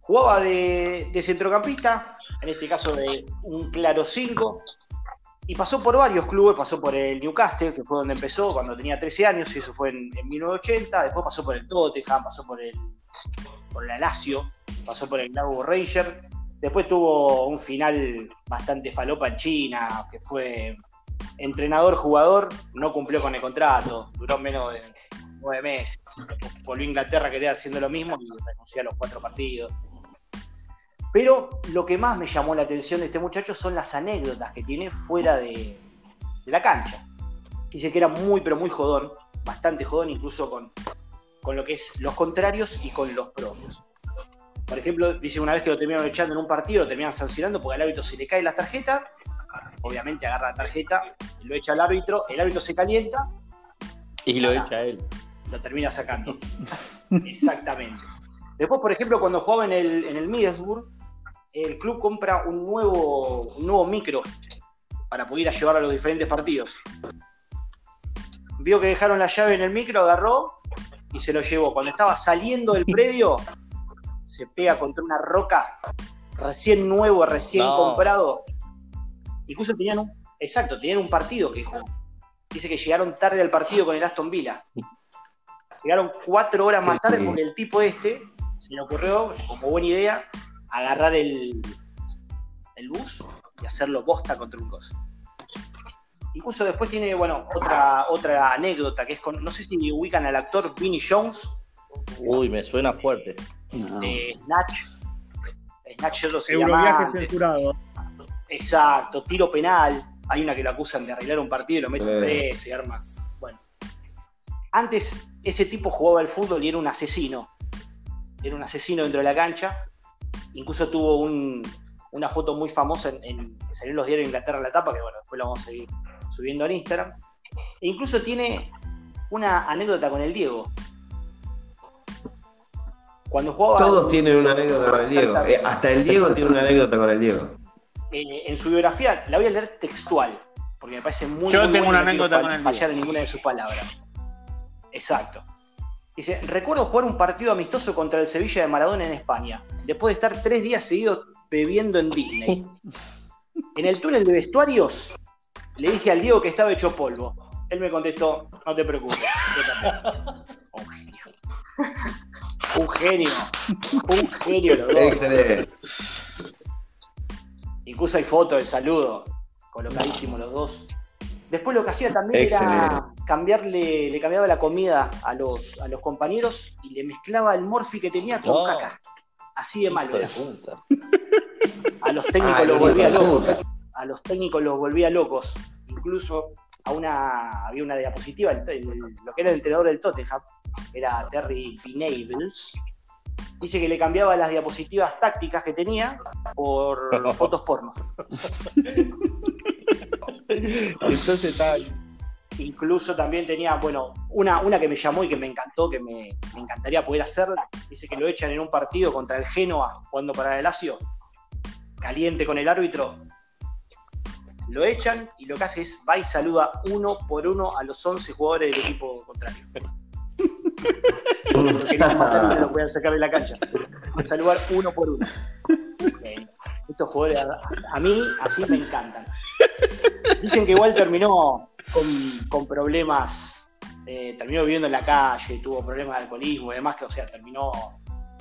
Jugaba de, de centrocampista, en este caso de un claro 5, y pasó por varios clubes, pasó por el Newcastle, que fue donde empezó cuando tenía 13 años, y eso fue en, en 1980, después pasó por el Tottenham, pasó por el, por la Lazio, pasó por el Glasgow Ranger, después tuvo un final bastante falopa en China, que fue entrenador-jugador, no cumplió con el contrato, duró menos de nueve meses, volvió a Inglaterra quería haciendo lo mismo y renunció a los cuatro partidos. Pero lo que más me llamó la atención de este muchacho son las anécdotas que tiene fuera de, de la cancha. Dice que era muy, pero muy jodón, bastante jodón, incluso con, con lo que es los contrarios y con los propios. Por ejemplo, dice una vez que lo terminaron echando en un partido, lo terminan sancionando porque al árbitro se le cae la tarjeta. Obviamente agarra la tarjeta, lo echa al árbitro, el árbitro se calienta, Y lo echa él. lo termina sacando. Exactamente. Después, por ejemplo, cuando jugaba en el, en el Middlesbrough, el club compra un nuevo, un nuevo micro para poder ir a llevar a los diferentes partidos. Vio que dejaron la llave en el micro, agarró y se lo llevó. Cuando estaba saliendo del predio, se pega contra una roca, recién nuevo, recién No. comprado. Incluso tenían un, exacto, tenían un partido que jugó. Dice que llegaron tarde al partido con el Aston Villa. Llegaron cuatro horas más tarde porque el tipo este se le ocurrió, como buena idea, agarrar el, el bus y hacerlo bosta contra un coso. Incluso después tiene, bueno, otra, otra anécdota que es con, no sé si ubican al actor Vinnie Jones Uy, me suena fuerte. No. de Snatch. Snatch se Euroviaje llama antes. censurado. Exacto, tiro penal. Hay una que lo acusan de arreglar un partido y lo meten Eh. preso y arma. Bueno. Antes ese tipo jugaba al fútbol y era un asesino. Era un asesino dentro de la cancha. Incluso tuvo un- una foto muy famosa en, en- que salió en los diarios de Inglaterra la tapa, que bueno, después la vamos a seguir subiendo en Instagram. E incluso tiene una anécdota con el Diego. Cuando jugaba. Todos tienen una anécdota con el Diego. Eh, hasta el Diego tiene una anécdota con el Diego. Eh, en su biografía, la voy a leer textual, porque me parece muy Yo muy tengo buena, una no anécdota fall- con el fallar Diego. en ninguna de sus palabras. Exacto. Dice, recuerdo jugar un partido amistoso contra el Sevilla de Maradona en España, después de estar tres días seguidos bebiendo en Disney. En el túnel de vestuarios le dije al Diego que estaba hecho polvo. Él me contestó, no te preocupes. yo también". Un genio. Un genio. Los dos. Excelente. Incluso hay fotos del saludo, colocadísimos los dos. Después lo que hacía también era cambiarle, le cambiaba la comida a los, a los compañeros y le mezclaba el morfi que tenía con No. caca. Así de malo era. A los técnicos Ah, los volvía locos. A los técnicos los volvía locos. Incluso a una, había una diapositiva, el- el- lo que era el entrenador del Tottenham, era Terry Venables. Dice que le cambiaba las diapositivas tácticas que tenía por fotos porno. Entonces está Incluso también tenía, bueno, una, una que me llamó y que me encantó, que me, me encantaría poder hacerla. Dice que lo echan en un partido contra el Genoa, jugando para el Lazio, caliente con el árbitro. Lo echan y lo que hace es va y saluda uno por uno a los 11 jugadores del equipo contrario. No, no lo pueden sacar de la cancha. Va a saludar uno por uno. Estos jugadores, a- a mí así me encantan. Dicen que igual terminó con, con problemas, eh, terminó viviendo en la calle, tuvo problemas de alcoholismo y demás, que o sea, terminó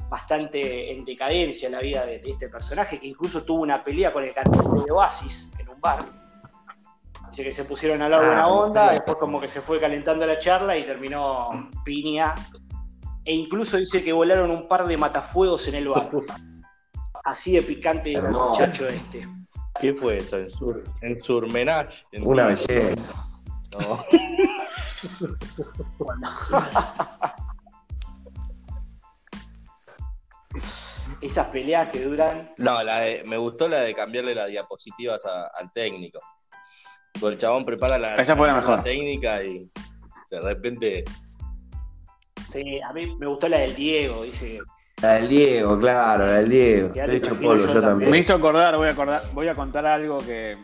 bastante en decadencia la vida de, de este personaje, que incluso tuvo una pelea con el cantante de Oasis en un bar. Dice que se pusieron a hablar Ah, buena onda, sí. después como que se fue calentando la charla y terminó piña. E incluso dice que volaron un par de matafuegos en el bar. Así de picante el muchacho este. ¿Qué fue eso? En sur, en Surmenage. en Una belleza. No. Esas peleas que duran No, la de- me gustó la de cambiarle las diapositivas a- al técnico. Porque el chabón prepara la, Esa fue la charla mejor. técnica y de repente. Sí, a mí me gustó la del Diego, dice. La del Diego, claro, la del Diego. Quédate Estoy hecho polvo, yo yo Me también. hizo acordar, voy a acordar, voy a contar algo que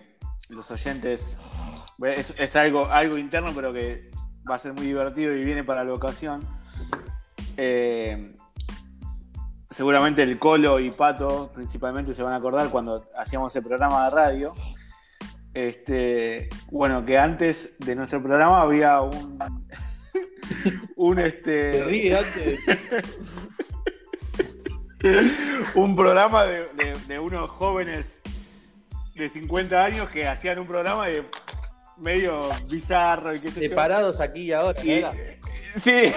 los oyentes es, es algo, algo interno, pero que va a ser muy divertido y viene para la ocasión. Eh, seguramente el Colo y Pato principalmente se van a acordar cuando hacíamos el programa de radio. Este, bueno, que antes de nuestro programa había un un Te este ríe antes. un programa de, de- de unos jóvenes de 50 años que hacían un programa de medio bizarro y qué sé yo. Separados aquí y ahora. sí.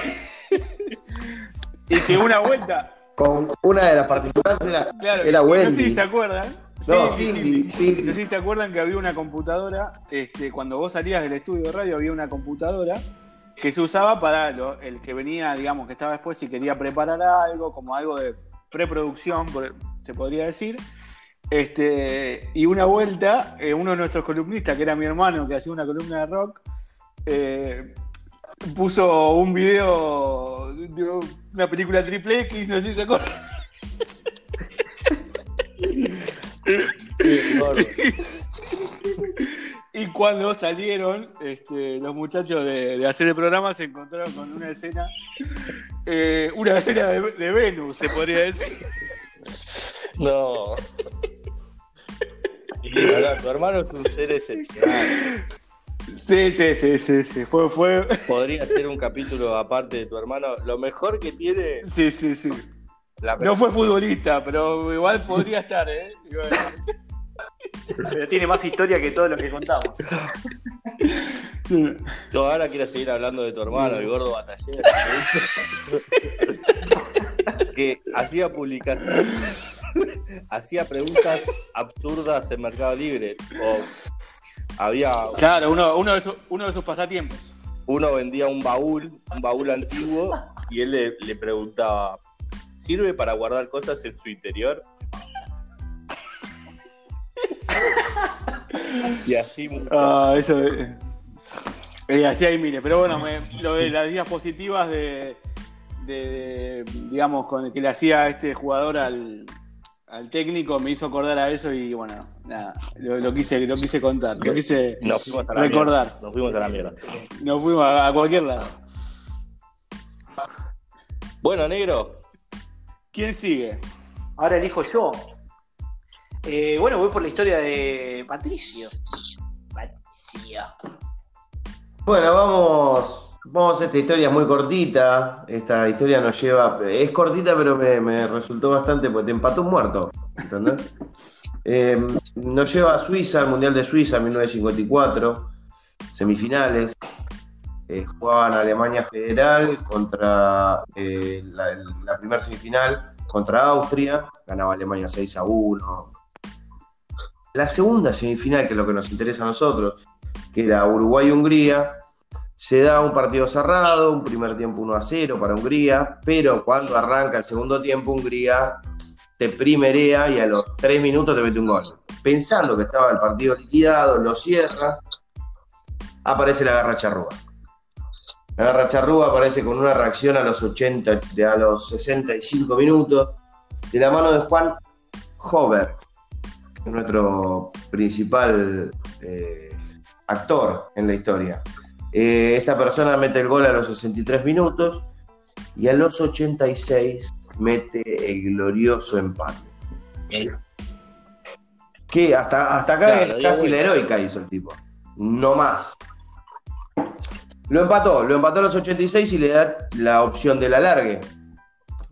y que una vuelta, Con una de las participantes era, claro, era no sé Wendy. si se acuerdan. No, Sí, Cindy. Cindy. No sé si se acuerdan que había una computadora, este, cuando vos salías del estudio de radio había una computadora que se usaba para lo- el que venía, digamos, que estaba después si quería preparar algo, como algo de preproducción, se podría decir. Este, y una vuelta, eh, uno de nuestros columnistas, que era mi hermano, que hacía una columna de rock, eh, puso un video de una película triple X, no sé si se acuerdan. Y cuando salieron, este, los muchachos de, de hacer el programa se encontraron con una escena, eh, una escena de, de Venus, se podría decir. No. Y ahora, tu hermano es un ser excepcional. Sí, sí, sí, sí, sí. Fue, fue. Podría ser un capítulo aparte de tu hermano. Lo mejor que tiene Sí, sí, sí. La No fue futbolista, pero igual podría estar, ¿eh? Bueno, Pero tiene más historia que todos los que contamos. Yo ahora quiero seguir hablando de tu hermano, el gordo batallero. que hacía publicaciones, hacía preguntas absurdas en Mercado Libre. O había Claro, uno, uno, de sus, uno de sus pasatiempos. uno vendía un baúl, un baúl antiguo, y él le, le preguntaba, ¿sirve para guardar cosas en su interior? y así muchas. Ah, eso. eh, Eh, así hay miles, pero bueno, me- lo de las diapositivas de, de, de, digamos, con el que le hacía este jugador al, al técnico me hizo acordar a eso y bueno, nada, lo, lo quise, lo quise contar, lo quise Nos fuimos a la recordar. mierda. Nos fuimos a la mierda. Nos fuimos a, a cualquier lado. Bueno, negro, ¿Quién sigue? Ahora elijo yo. Eh, bueno, voy por la historia de Patricio. Patricio. Bueno, vamos, vamos a esta historia muy cortita. Esta historia nos lleva, es cortita, pero me, me resultó bastante porque te empató un muerto. ¿Entendés? Eh, nos lleva a Suiza, al Mundial de Suiza 1954, semifinales. Eh, jugaban Alemania Federal contra eh, la, la primera semifinal contra Austria, ganaba Alemania 6 a 1. La segunda semifinal, que es lo que nos interesa a nosotros, que era Uruguay-Hungría, se da un partido cerrado, un primer tiempo 1 a 0 para Hungría, pero cuando arranca el segundo tiempo, Hungría te primerea y a los 3 minutos te mete un gol. Pensando que estaba el partido liquidado, lo cierra, aparece la garra charrúa. La garra charrúa aparece con una reacción a los 80, a los 65 minutos, de la mano de Juan Hover, nuestro principal eh, actor en la historia. Eh, esta persona mete el gol a los 63 minutos y a los 86 mete el glorioso empate. Que hasta, hasta acá Claro, es casi la heroica, hizo el tipo. No más. Lo empató, lo empató a los 86 y le da la opción del alargue.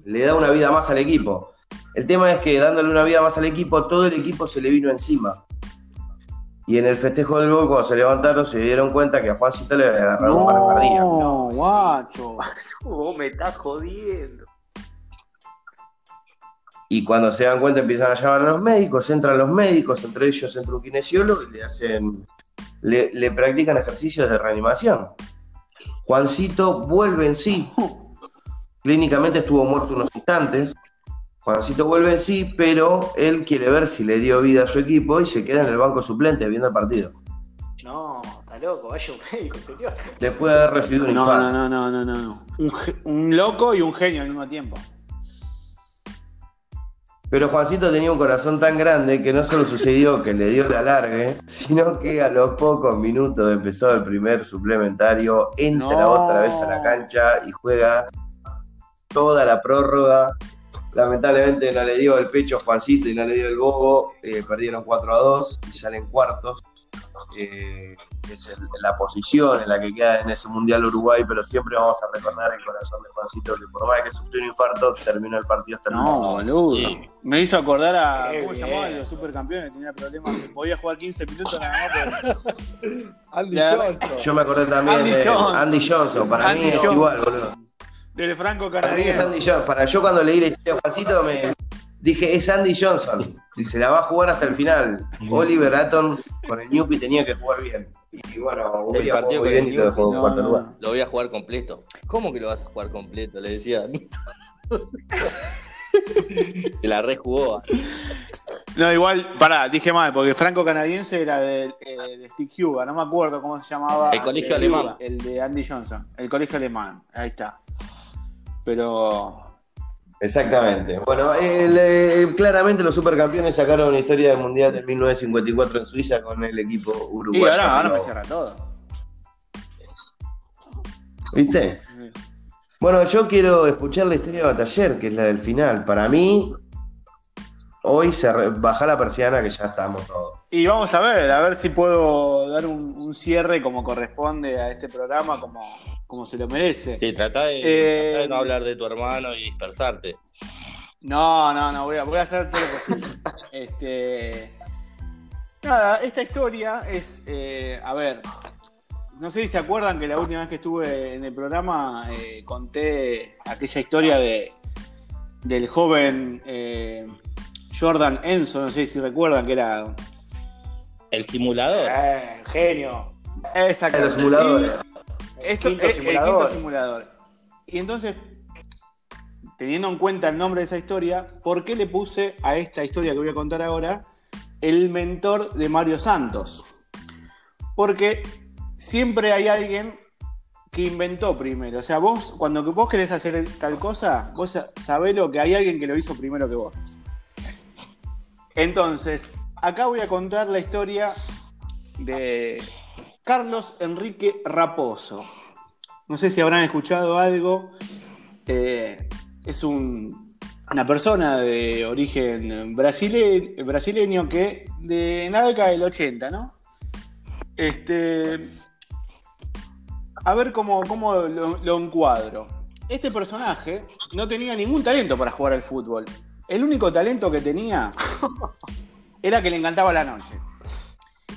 Le da una vida más al equipo. El tema es que dándole una vida más al equipo, todo el equipo se le vino encima. Y en el festejo del gol, cuando se levantaron, se dieron cuenta que a Juancito le había agarrado un cardíaco. No, guacho. Vos me estás jodiendo. Y cuando se dan cuenta empiezan a llamar a los médicos, entran los médicos, entre ellos entra un kinesiólogo y le hacen, le, le practican ejercicios de reanimación. Juancito vuelve en sí. Clínicamente estuvo muerto unos instantes. Juancito vuelve en sí, pero él quiere ver si le dio vida a su equipo y se queda en el banco suplente viendo el partido. No, está loco, vaya un médico, señor. Después de haber recibido un No, infarto. no, no, no, no, no. Un, un loco y un genio al mismo tiempo. Pero Juancito tenía un corazón tan grande que no solo sucedió que le dio el alargue, sino que a los pocos minutos de empezar el primer suplementario, entra No. otra vez a la cancha y juega toda la prórroga. Lamentablemente no le dio el pecho a Juancito y no le dio el bobo. eh, perdieron 4 a 2 y salen cuartos. Eh, es el- la posición en la que queda en ese Mundial Uruguay, pero siempre vamos a recordar el corazón de Juancito, que por más que sufrió un infarto, terminó el partido hasta el No, último. boludo. Sí. Me hizo acordar a. Qué ¿Cómo llamaban los supercampeones? Tenía problemas. Podía jugar 15 minutos nada más. pero- Andy La- Johnson. Yo me acordé también Andy de Johnson. Andy Johnson, para Andy mí es Johnson. igual, boludo. Del franco Para mí es canadiense. Andy Johnson. Para yo cuando leí la historia de Juancito me dije, es Andy Johnson. Y se la va a jugar hasta el final. Oliver Atton con el Newpi tenía que jugar bien. Y bueno, Hungría partido con bien el y lo dejó No, cuarto no, lugar. Lo voy a jugar completo. ¿Cómo que lo vas a jugar completo? Le decía. Se la rejugó. No, igual, pará, dije mal, porque franco canadiense era de, eh, de Stick Huga, no me acuerdo cómo se llamaba. El colegio Eh, alemán. El de Andy Johnson, el colegio alemán, ahí está. Pero. Exactamente. Bueno, el, eh, claramente los supercampeones sacaron una historia del Mundial del 1954 en Suiza con el equipo Y uruguayo. ahora, ahora me ¿no? cierra todo. ¿Viste? Bueno, yo quiero escuchar la historia de Bataller, que es la del final. Para mí, hoy se re- baja la persiana que ya estamos todos. Y vamos a ver, a ver si puedo dar un, un cierre como corresponde a este programa, como, como se lo merece. Sí, tratá de, Eh, de no hablar de tu hermano y dispersarte. No, no, no, voy a, voy a hacer todo lo posible. este, nada, esta historia es, eh, a ver, no sé si se acuerdan que la última vez que estuve en el programa eh, conté aquella historia de del joven eh, Jordan Enzo, no sé si recuerdan que era... El simulador. Eh, genio. Exacto. Eso, Quinto el- simulador. El quinto simulador. Y entonces, teniendo en cuenta el nombre de esa historia, ¿por qué le puse a esta historia que voy a contar ahora el mentor de Mario Santos? Porque siempre hay alguien que inventó primero. O sea, vos, cuando vos querés hacer tal cosa, vos sabés lo que hay alguien que lo hizo primero que vos. Entonces, acá voy a contar la historia de Carlos Enrique Raposo. No sé si habrán escuchado algo. Eh, es una persona de origen brasileño que de en la década del 80, ¿no? Este, a ver cómo, lo, lo, encuadro. Este personaje no tenía ningún talento para jugar al fútbol. El único talento que tenía era que le encantaba la noche.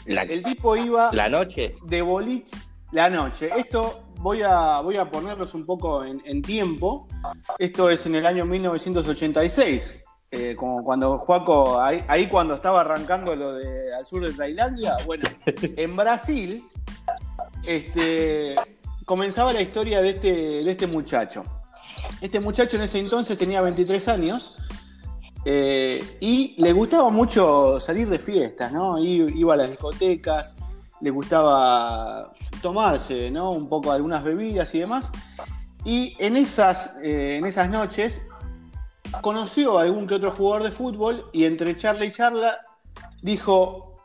el tipo iba. ¿La noche? De boliche. La noche. Esto voy a, voy a ponerlos un poco en, tiempo. Esto es en el año 1986. Eh, como cuando Juaco, ahí, ahí, cuando estaba arrancando lo de al sur de Tailandia, bueno, en Brasil, este, comenzaba la historia de este, de este muchacho. Este muchacho en ese entonces tenía 23 años eh, y le gustaba mucho salir de fiestas, ¿no? Iba a las discotecas, le gustaba tomarse, ¿no? Un poco algunas bebidas y demás. Y en esas, eh, en esas noches conoció a algún que otro jugador de fútbol y entre charla y charla dijo,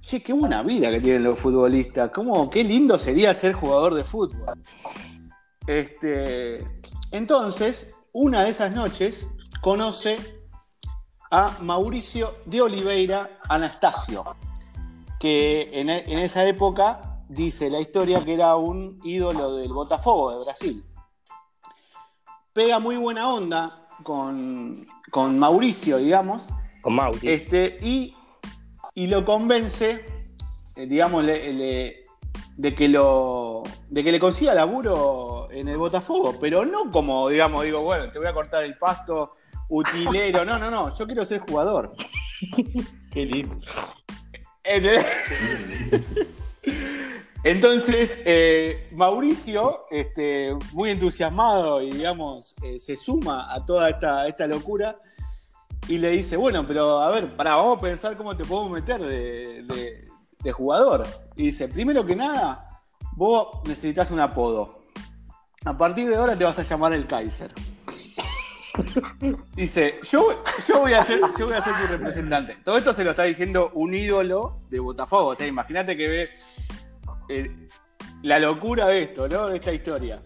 che, qué buena vida que tienen los futbolistas, ¿Cómo, qué lindo sería ser jugador de fútbol. Este, entonces, una de esas noches conoce a Mauricio de Oliveira Anastasio, que en, en esa época dice la historia que era un ídolo del Botafogo de Brasil. Pega muy buena onda con, con Mauricio, digamos. Con Mauricio. Este, y y lo convence, eh, digamos, de que lo de que le consiga laburo en el Botafogo, pero no como, digamos, digo, bueno, te voy a cortar el pasto, utilero, no, no, no, yo quiero ser jugador. Qué lindo. Entonces, eh, Mauricio, este, muy entusiasmado y, digamos, eh, se suma a toda esta, esta locura y le dice, bueno, pero a ver, para, vamos a pensar cómo te podemos meter de, jugador. Y dice, primero que nada, vos necesitas un apodo. A partir de ahora te vas a llamar el Kaiser. Dice, yo, yo, voy a ser, yo voy a ser tu representante. Todo esto se lo está diciendo un ídolo de Botafogo. O sea, imagínate que ve eh, la locura de esto, ¿no? De esta historia.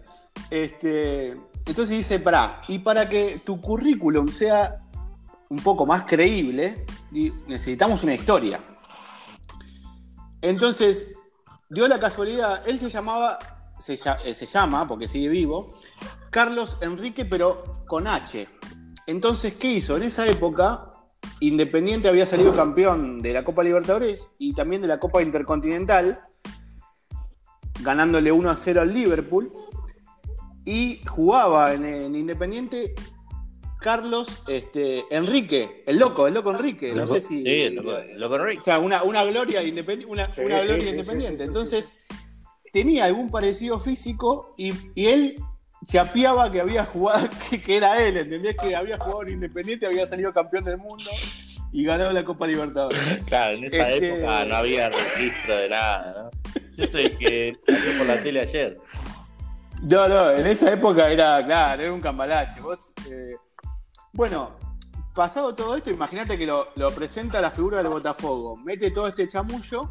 Este, entonces dice, para, y para que tu currículum sea un poco más creíble, necesitamos una historia. Entonces, dio la casualidad, él se llamaba, se, eh, llama, porque sigue vivo, Carlos Enrique, pero con H. Entonces, ¿qué hizo? En esa época, Independiente había salido campeón de la Copa Libertadores y también de la Copa Intercontinental, ganándole 1 a 0 al Liverpool. Y jugaba en Independiente Carlos este, Enrique, el loco, el loco Enrique. No sé si. Sí, el loco, Enrique. O sea, una, gloria independiente. Una, gloria independiente. Entonces, tenía algún parecido físico y, él chapeaba que había jugado, que, era él, ¿entendés? Que había jugado en Independiente, había salido campeón del mundo y ganado la Copa Libertadores. Claro, en esa este, época no había registro de nada, ¿no? Yo estoy que salió por la tele ayer. No, no, en esa época era, claro, era un cambalache. Vos. Eh, bueno, pasado todo esto, imagínate que lo, presenta la figura del Botafogo, mete todo este chamullo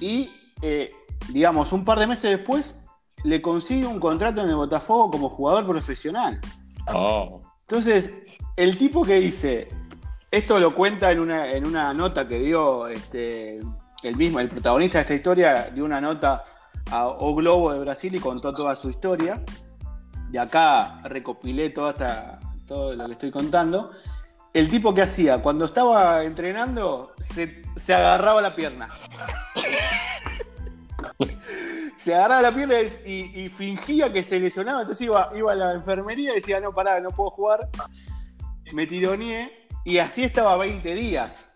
y, eh, digamos, un par de meses después le consigue un contrato en el Botafogo como jugador profesional. Oh. Entonces, el tipo que dice, esto lo cuenta en una, en una nota que dio este, el mismo, el protagonista de esta historia, dio una nota a O Globo de Brasil y contó toda su historia. De acá recopilé toda esta, todo lo que estoy contando. El tipo que hacía, cuando estaba entrenando, se, agarraba la pierna. se agarraba la pierna y, fingía que se lesionaba. Entonces iba, iba a la enfermería y decía, no, pará, no puedo jugar. Me tironeé y así estaba 20 días.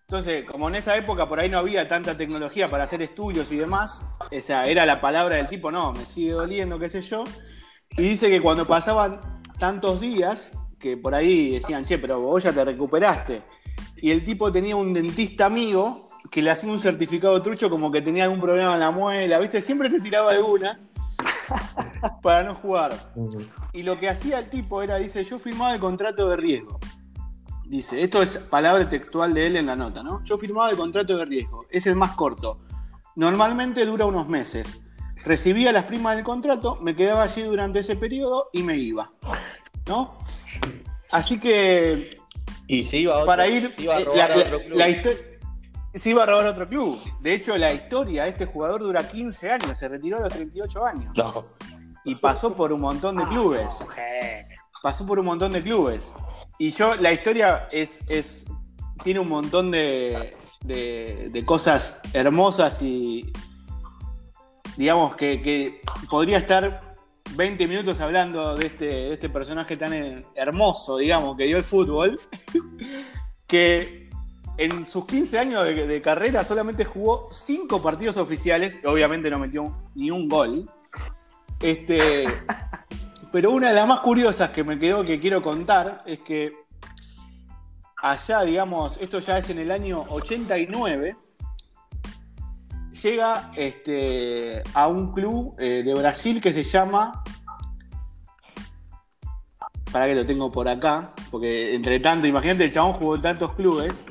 Entonces, como en esa época por ahí no había tanta tecnología para hacer estudios y demás, esa era la palabra del tipo, no, me sigue doliendo, qué sé yo. Y dice que cuando pasaban tantos días que por ahí decían, che, pero vos ya te recuperaste. Y el tipo tenía un dentista amigo que le hacía un certificado trucho como que tenía algún problema en la muela, ¿viste? Siempre te tiraba alguna para no jugar. Y lo que hacía el tipo era, dice, yo firmaba el contrato de riesgo. Dice, esto es palabra textual de él en la nota, ¿no? Yo firmaba el contrato de riesgo, es el más corto. Normalmente dura unos meses. Recibía las primas del contrato, me quedaba allí durante ese periodo y me iba. ¿No? Así que. Y se iba a otro, para ir. se iba a eh, robar la- a otro club. la histo- se iba a robar otro club. De hecho, la historia de este jugador dura 15 años, se retiró a los 38 años. No. Y pasó por un montón de clubes. Pasó por un montón de clubes. Y yo, la historia es. es tiene un montón de, de, de cosas hermosas y. Digamos que, que podría estar 20 minutos hablando de este, de este personaje tan eh, hermoso, digamos, que dio el fútbol. que en sus 15 años de, de carrera solamente jugó 5 partidos oficiales. Obviamente no metió ni un gol. Este, pero una de las más curiosas que me quedó que quiero contar es que allá, digamos, esto ya es en el año 89, llega este, a un club eh, de Brasil que se llama. Para que lo tengo por acá, porque entre tanto, imagínate, el chabón jugó en tantos clubes.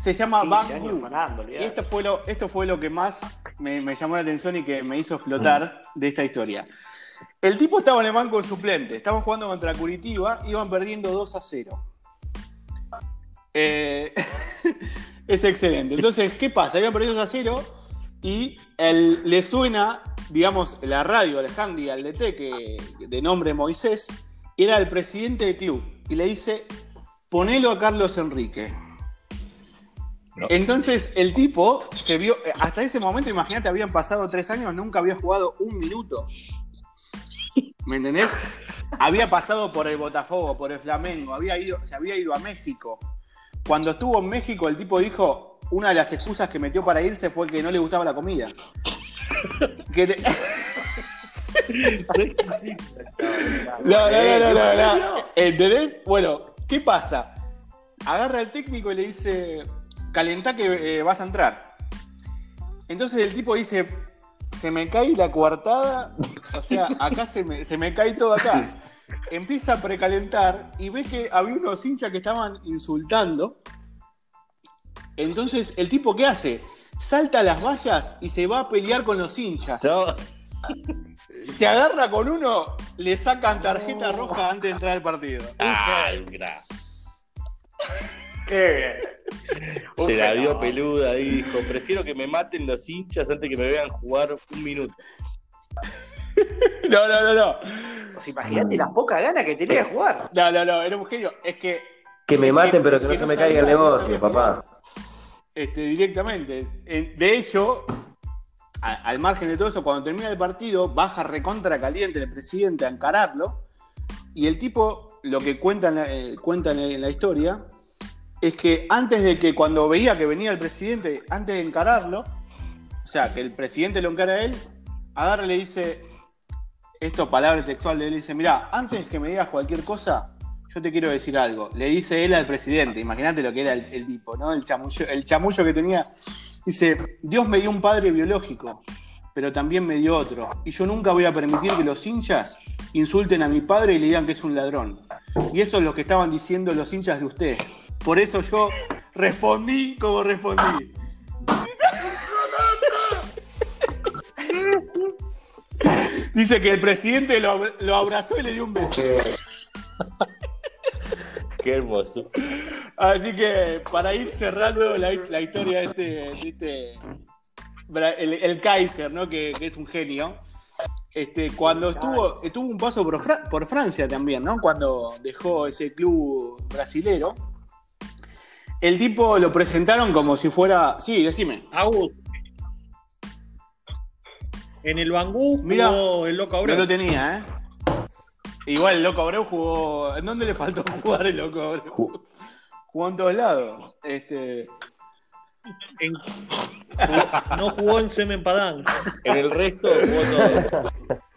Se llama 15 años Bangu. ganando, Y esto fue lo, esto fue lo que más me, me llamó la atención y que me hizo explotar de esta historia. El tipo estaba en el banco de suplente, estaban jugando contra Curitiba, iban perdiendo 2 a 0. Eh, es excelente. Entonces, ¿qué pasa? Iban perdiendo 2 a 0 y le suena, digamos, la radio, al handy, al DT, que, de nombre Moisés, era el presidente del club y le dice, ponelo a Carlos Enrique. No. Entonces el tipo se vio, eh, hasta ese momento, imagínate, habían pasado tres años, nunca había jugado un minuto. ¿Me entendés? Había pasado por el Botafogo, por el Flamengo, había ido, se había ido a México. Cuando estuvo en México, el tipo dijo, una de las excusas que metió para irse fue que no le gustaba la comida. Que te- No, no, no, no, no, no. ¿Entendés? Bueno, ¿qué pasa? Agarra al técnico y le dice, calentá que eh, vas a entrar. Entonces el tipo dice, se me cae la coartada, o sea, acá se me, se me cae todo acá. Empieza a precalentar y ve que había unos hinchas que estaban insultando. Entonces, ¿el tipo qué hace? Salta a las vallas y se va a pelear con los hinchas. No, Se agarra con uno, le sacan tarjeta roja antes de entrar al partido. Ay, gra- Qué bien. Se la vio No. peluda, dijo. Prefiero que me maten los hinchas antes que me vean jugar un minuto. No, no, no, no. Pues imagínate las pocas ganas que tenía de jugar. No, no, no, era un genio. Es que Que me maten, pero que no se me caiga el negocio, papá. este, directamente. De hecho, al margen de todo eso, cuando termina el partido, baja recontra caliente el presidente a encararlo. Y el tipo, lo que cuentan, eh, cuentan en la historia, es que antes de que cuando veía que venía el presidente, antes de encararlo, o sea, que el presidente lo encara a él, agarra y le dice, esto palabra textual de él, dice, mira, antes que me digas cualquier cosa, yo te quiero decir algo. Le dice él al presidente, imagínate lo que era el, el tipo, ¿no? El chamullo, el chamullo que tenía. Dice, Dios me dio un padre biológico, pero también me dio otro. Y yo nunca voy a permitir que los hinchas insulten a mi padre y le digan que es un ladrón. Y eso es lo que estaban diciendo los hinchas de usted. Por eso yo respondí como respondí. Dice que el presidente lo, abra- lo abrazó y le dio un beso. Qué hermoso. Así que para ir cerrando la, la historia de este, de este- Bra- el, el Kaiser, ¿no? Que, que es un genio. Este, cuando estuvo, estuvo un paso por, Fra- por Francia también, ¿no? Cuando dejó ese club brasilero. El tipo lo presentaron como si fuera. Sí, decime. Agus. En el Bangú Mira, jugó el loco No Abreu. lo tenía, ¿eh? Igual el Loco Abreu jugó. ¿En dónde le faltó jugar el Loco Abreu? Jugó en todos lados. Este. En- no jugó en Semen Padán. En el resto jugó todo.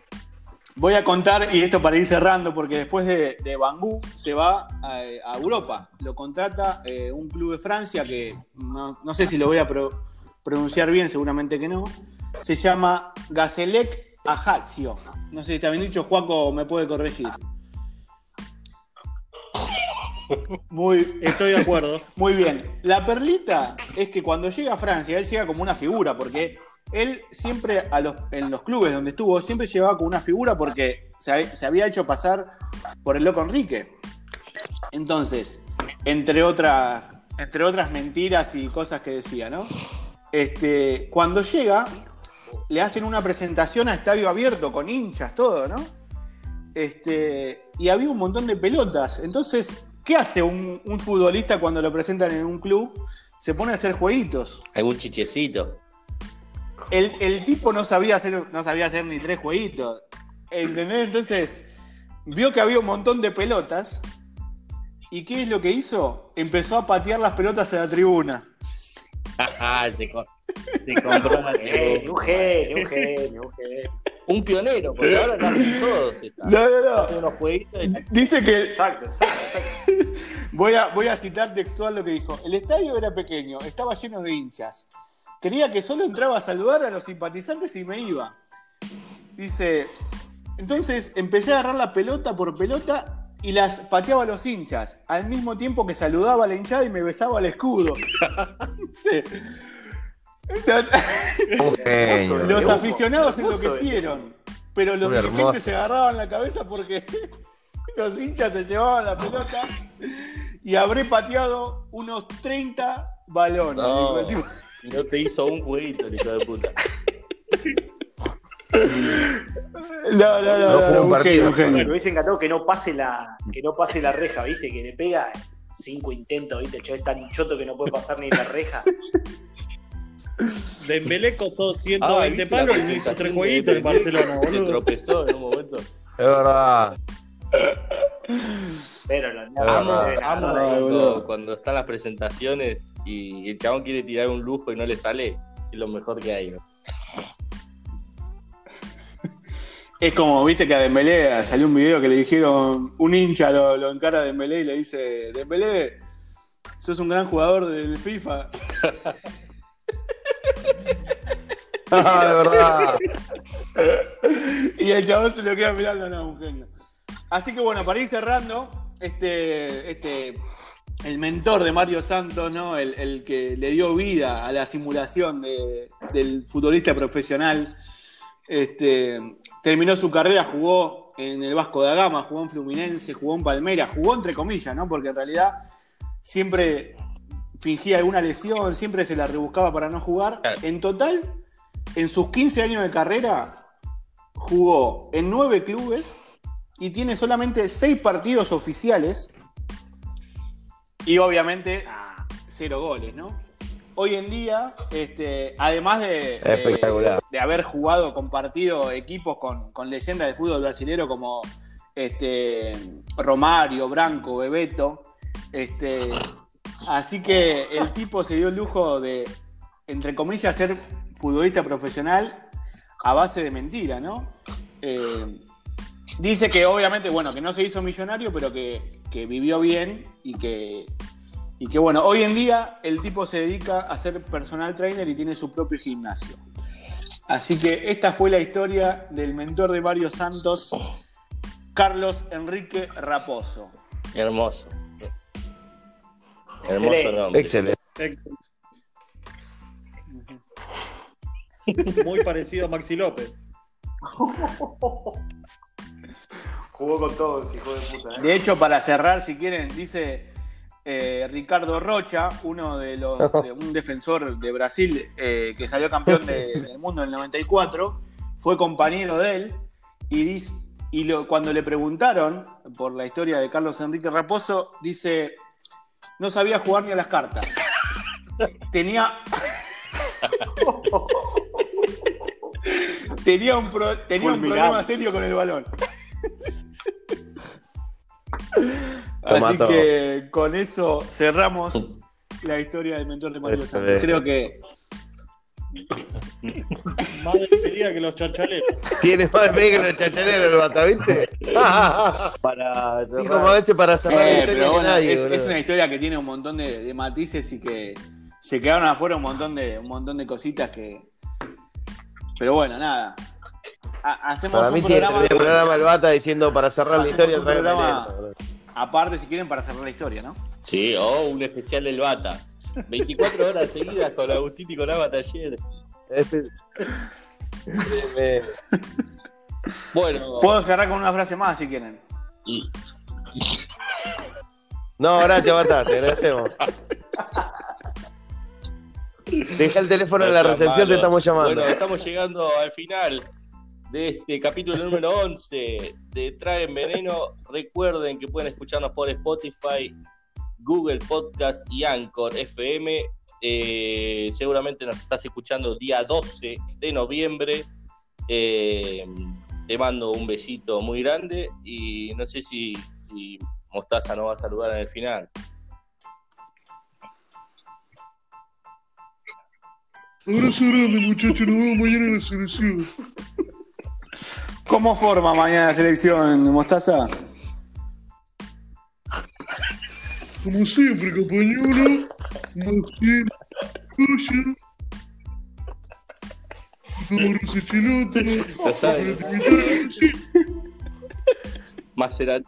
voy a contar, y esto para ir cerrando, porque después de, de Bangú se va a, a Europa. Lo contrata eh, un club de Francia que no, no sé si lo voy a pro- pronunciar bien, seguramente que no. Se llama Gazelec Ajaccio. No sé si está bien dicho, Juaco me puede corregir. Muy, Estoy de acuerdo. muy bien. La perlita es que cuando llega a Francia, él llega como una figura, porque él siempre en los clubes donde estuvo, siempre llevaba como una figura porque se, hab- se había hecho pasar por el loco Enrique. Entonces, entre otras, entre otras mentiras y cosas que decía, ¿no? Este, cuando llega, le hacen una presentación a estadio abierto con hinchas, todo, ¿no? Este, y había un montón de pelotas. Entonces, ¿qué hace un, un futbolista cuando lo presentan en un club? Se pone a hacer jueguitos. Algún chichecito. El, el tipo no sabía hacer, no sabía hacer ni tres jueguitos. ¿Entendés? Entonces, vio que había un montón de pelotas. ¿Y qué es lo que hizo? Empezó a patear las pelotas en la tribuna. se, co- se compró la Eh, un genio, un genio, un genio. Un pionero, porque ahora casi todos están. No, no, no. Hacen unos jueguitos Dice que Exacto, exacto, exacto. Voy a, voy a citar textual lo que dijo. El estadio era pequeño, estaba lleno de hinchas. Creía que solo entraba a saludar a los simpatizantes y me iba. Dice, entonces empecé a agarrar la pelota por pelota y las pateaba a los hinchas, al mismo tiempo que saludaba a la hinchada y me besaba el escudo. Sí. Los aficionados de- enloquecieron, pero los dirigentes se agarraban la cabeza porque los hinchas se llevaban la pelota y habré pateado unos 30 balones. No. dijo el tipo. Y no te hizo un jueguito, el hijo de puta. No, no, no, No no, fue un partido. Me hubiese encantado que no pase la, que no pase la reja, ¿viste? Que le pega cinco intentos, ¿viste? El chaval es tan choto que no puede pasar ni la reja. Dembélé costó Ah, 120 ¿viste palos y hizo tres jueguitos en Barcelona, Se boludo. tropezó en un momento. Es verdad. Pero los Amo, amo cuando, están las presentaciones y el chabón quiere tirar un lujo y no le sale, es lo mejor que hay. ¿no? Es como, viste que a Dembélé salió un video que le dijeron, un hincha lo, lo encara a Dembélé y le dice, Dembélé, sos un gran jugador del FIFA. Ah, es verdad. Y el chabón se lo queda mirando, no, un genio. Así que bueno, para ir cerrando, este, este, el mentor de Mario Santos, ¿no? El, el que le dio vida a la simulación de- del futbolista profesional. Este, terminó su carrera, jugó en el Vasco da Gama, jugó en Fluminense, jugó en Palmeiras, jugó entre comillas, ¿no? Porque en realidad siempre fingía alguna lesión, siempre se la rebuscaba para no jugar. En total, en sus 15 años de carrera, jugó en 9 clubes y tiene solamente 6 partidos oficiales y obviamente cero goles, ¿no? Hoy en día, este, además de, de- Espectacular. de haber jugado, compartido equipos con, con leyendas del fútbol brasileño como este, Romario, Branco, Bebeto, este, así que el tipo se dio el lujo de, entre comillas, ser futbolista profesional a base de mentira, ¿no? Eh, dice que obviamente, bueno, que no se hizo millonario, pero que, que vivió bien y que, y que, bueno, hoy en día el tipo se dedica a ser personal trainer y tiene su propio gimnasio. Así que esta fue la historia del mentor de Mario Santos, Carlos Enrique Raposo. Hermoso. Hermoso Excelente. nombre. Excelente. Muy parecido a Maxi López. Jugó con todos, hijo de puta. ¿eh? De hecho, para cerrar, si quieren, dice eh, Ricardo Rocha, uno de los, de- un defensor de Brasil eh, que salió campeón de- del mundo en el 94, fue compañero de él y, dice, y lo- cuando le preguntaron por la historia de Carlos Enrique Raposo, dice, no sabía jugar ni a las cartas. Tenía... tenía un, pro- tenía un problema serio con el balón. Toma Así todo. que con eso cerramos la historia del mentor de Mario Santos. Excelente. Creo que Más despedida que los chachaleros. Tiene más despedida que los chachaleros el bata, ¿viste? Para Y como a cerrar. veces para cerrar la Eh, historia pero que bueno, nadie, es una historia que tiene un montón de, de matices y que se quedaron afuera un montón de, un montón de cositas que. Pero bueno, nada. Ha- hacemos Para un mí tiene programa, el programa el bata diciendo para cerrar la historia un programa- aparte si quieren para cerrar la historia, ¿no? Sí, o un especial del Bata. 24 horas seguidas con Agustín y con Ava Taller. Este- Me- Bueno, Puedo cerrar con una frase más si quieren. y- No, gracias, Bata, te agradecemos. Deja el teléfono en la No recepción, te estamos llamando. Bueno, estamos llegando al final de este capítulo número 11 de Traen Veneno. Recuerden que pueden escucharnos por Spotify, Google Podcast y Anchor FM. Eh, seguramente nos estás escuchando día 12 de noviembre. Eh, te mando un besito muy grande y no sé si, si Mostaza nos va a saludar en el final. Abrazo grande, muchachos. Nos vemos mañana en la selección. ¿Cómo forma mañana la selección, Mostaza? Como siempre, compañero. Torres Echeloto. Ya sabes. Sí. Maserati.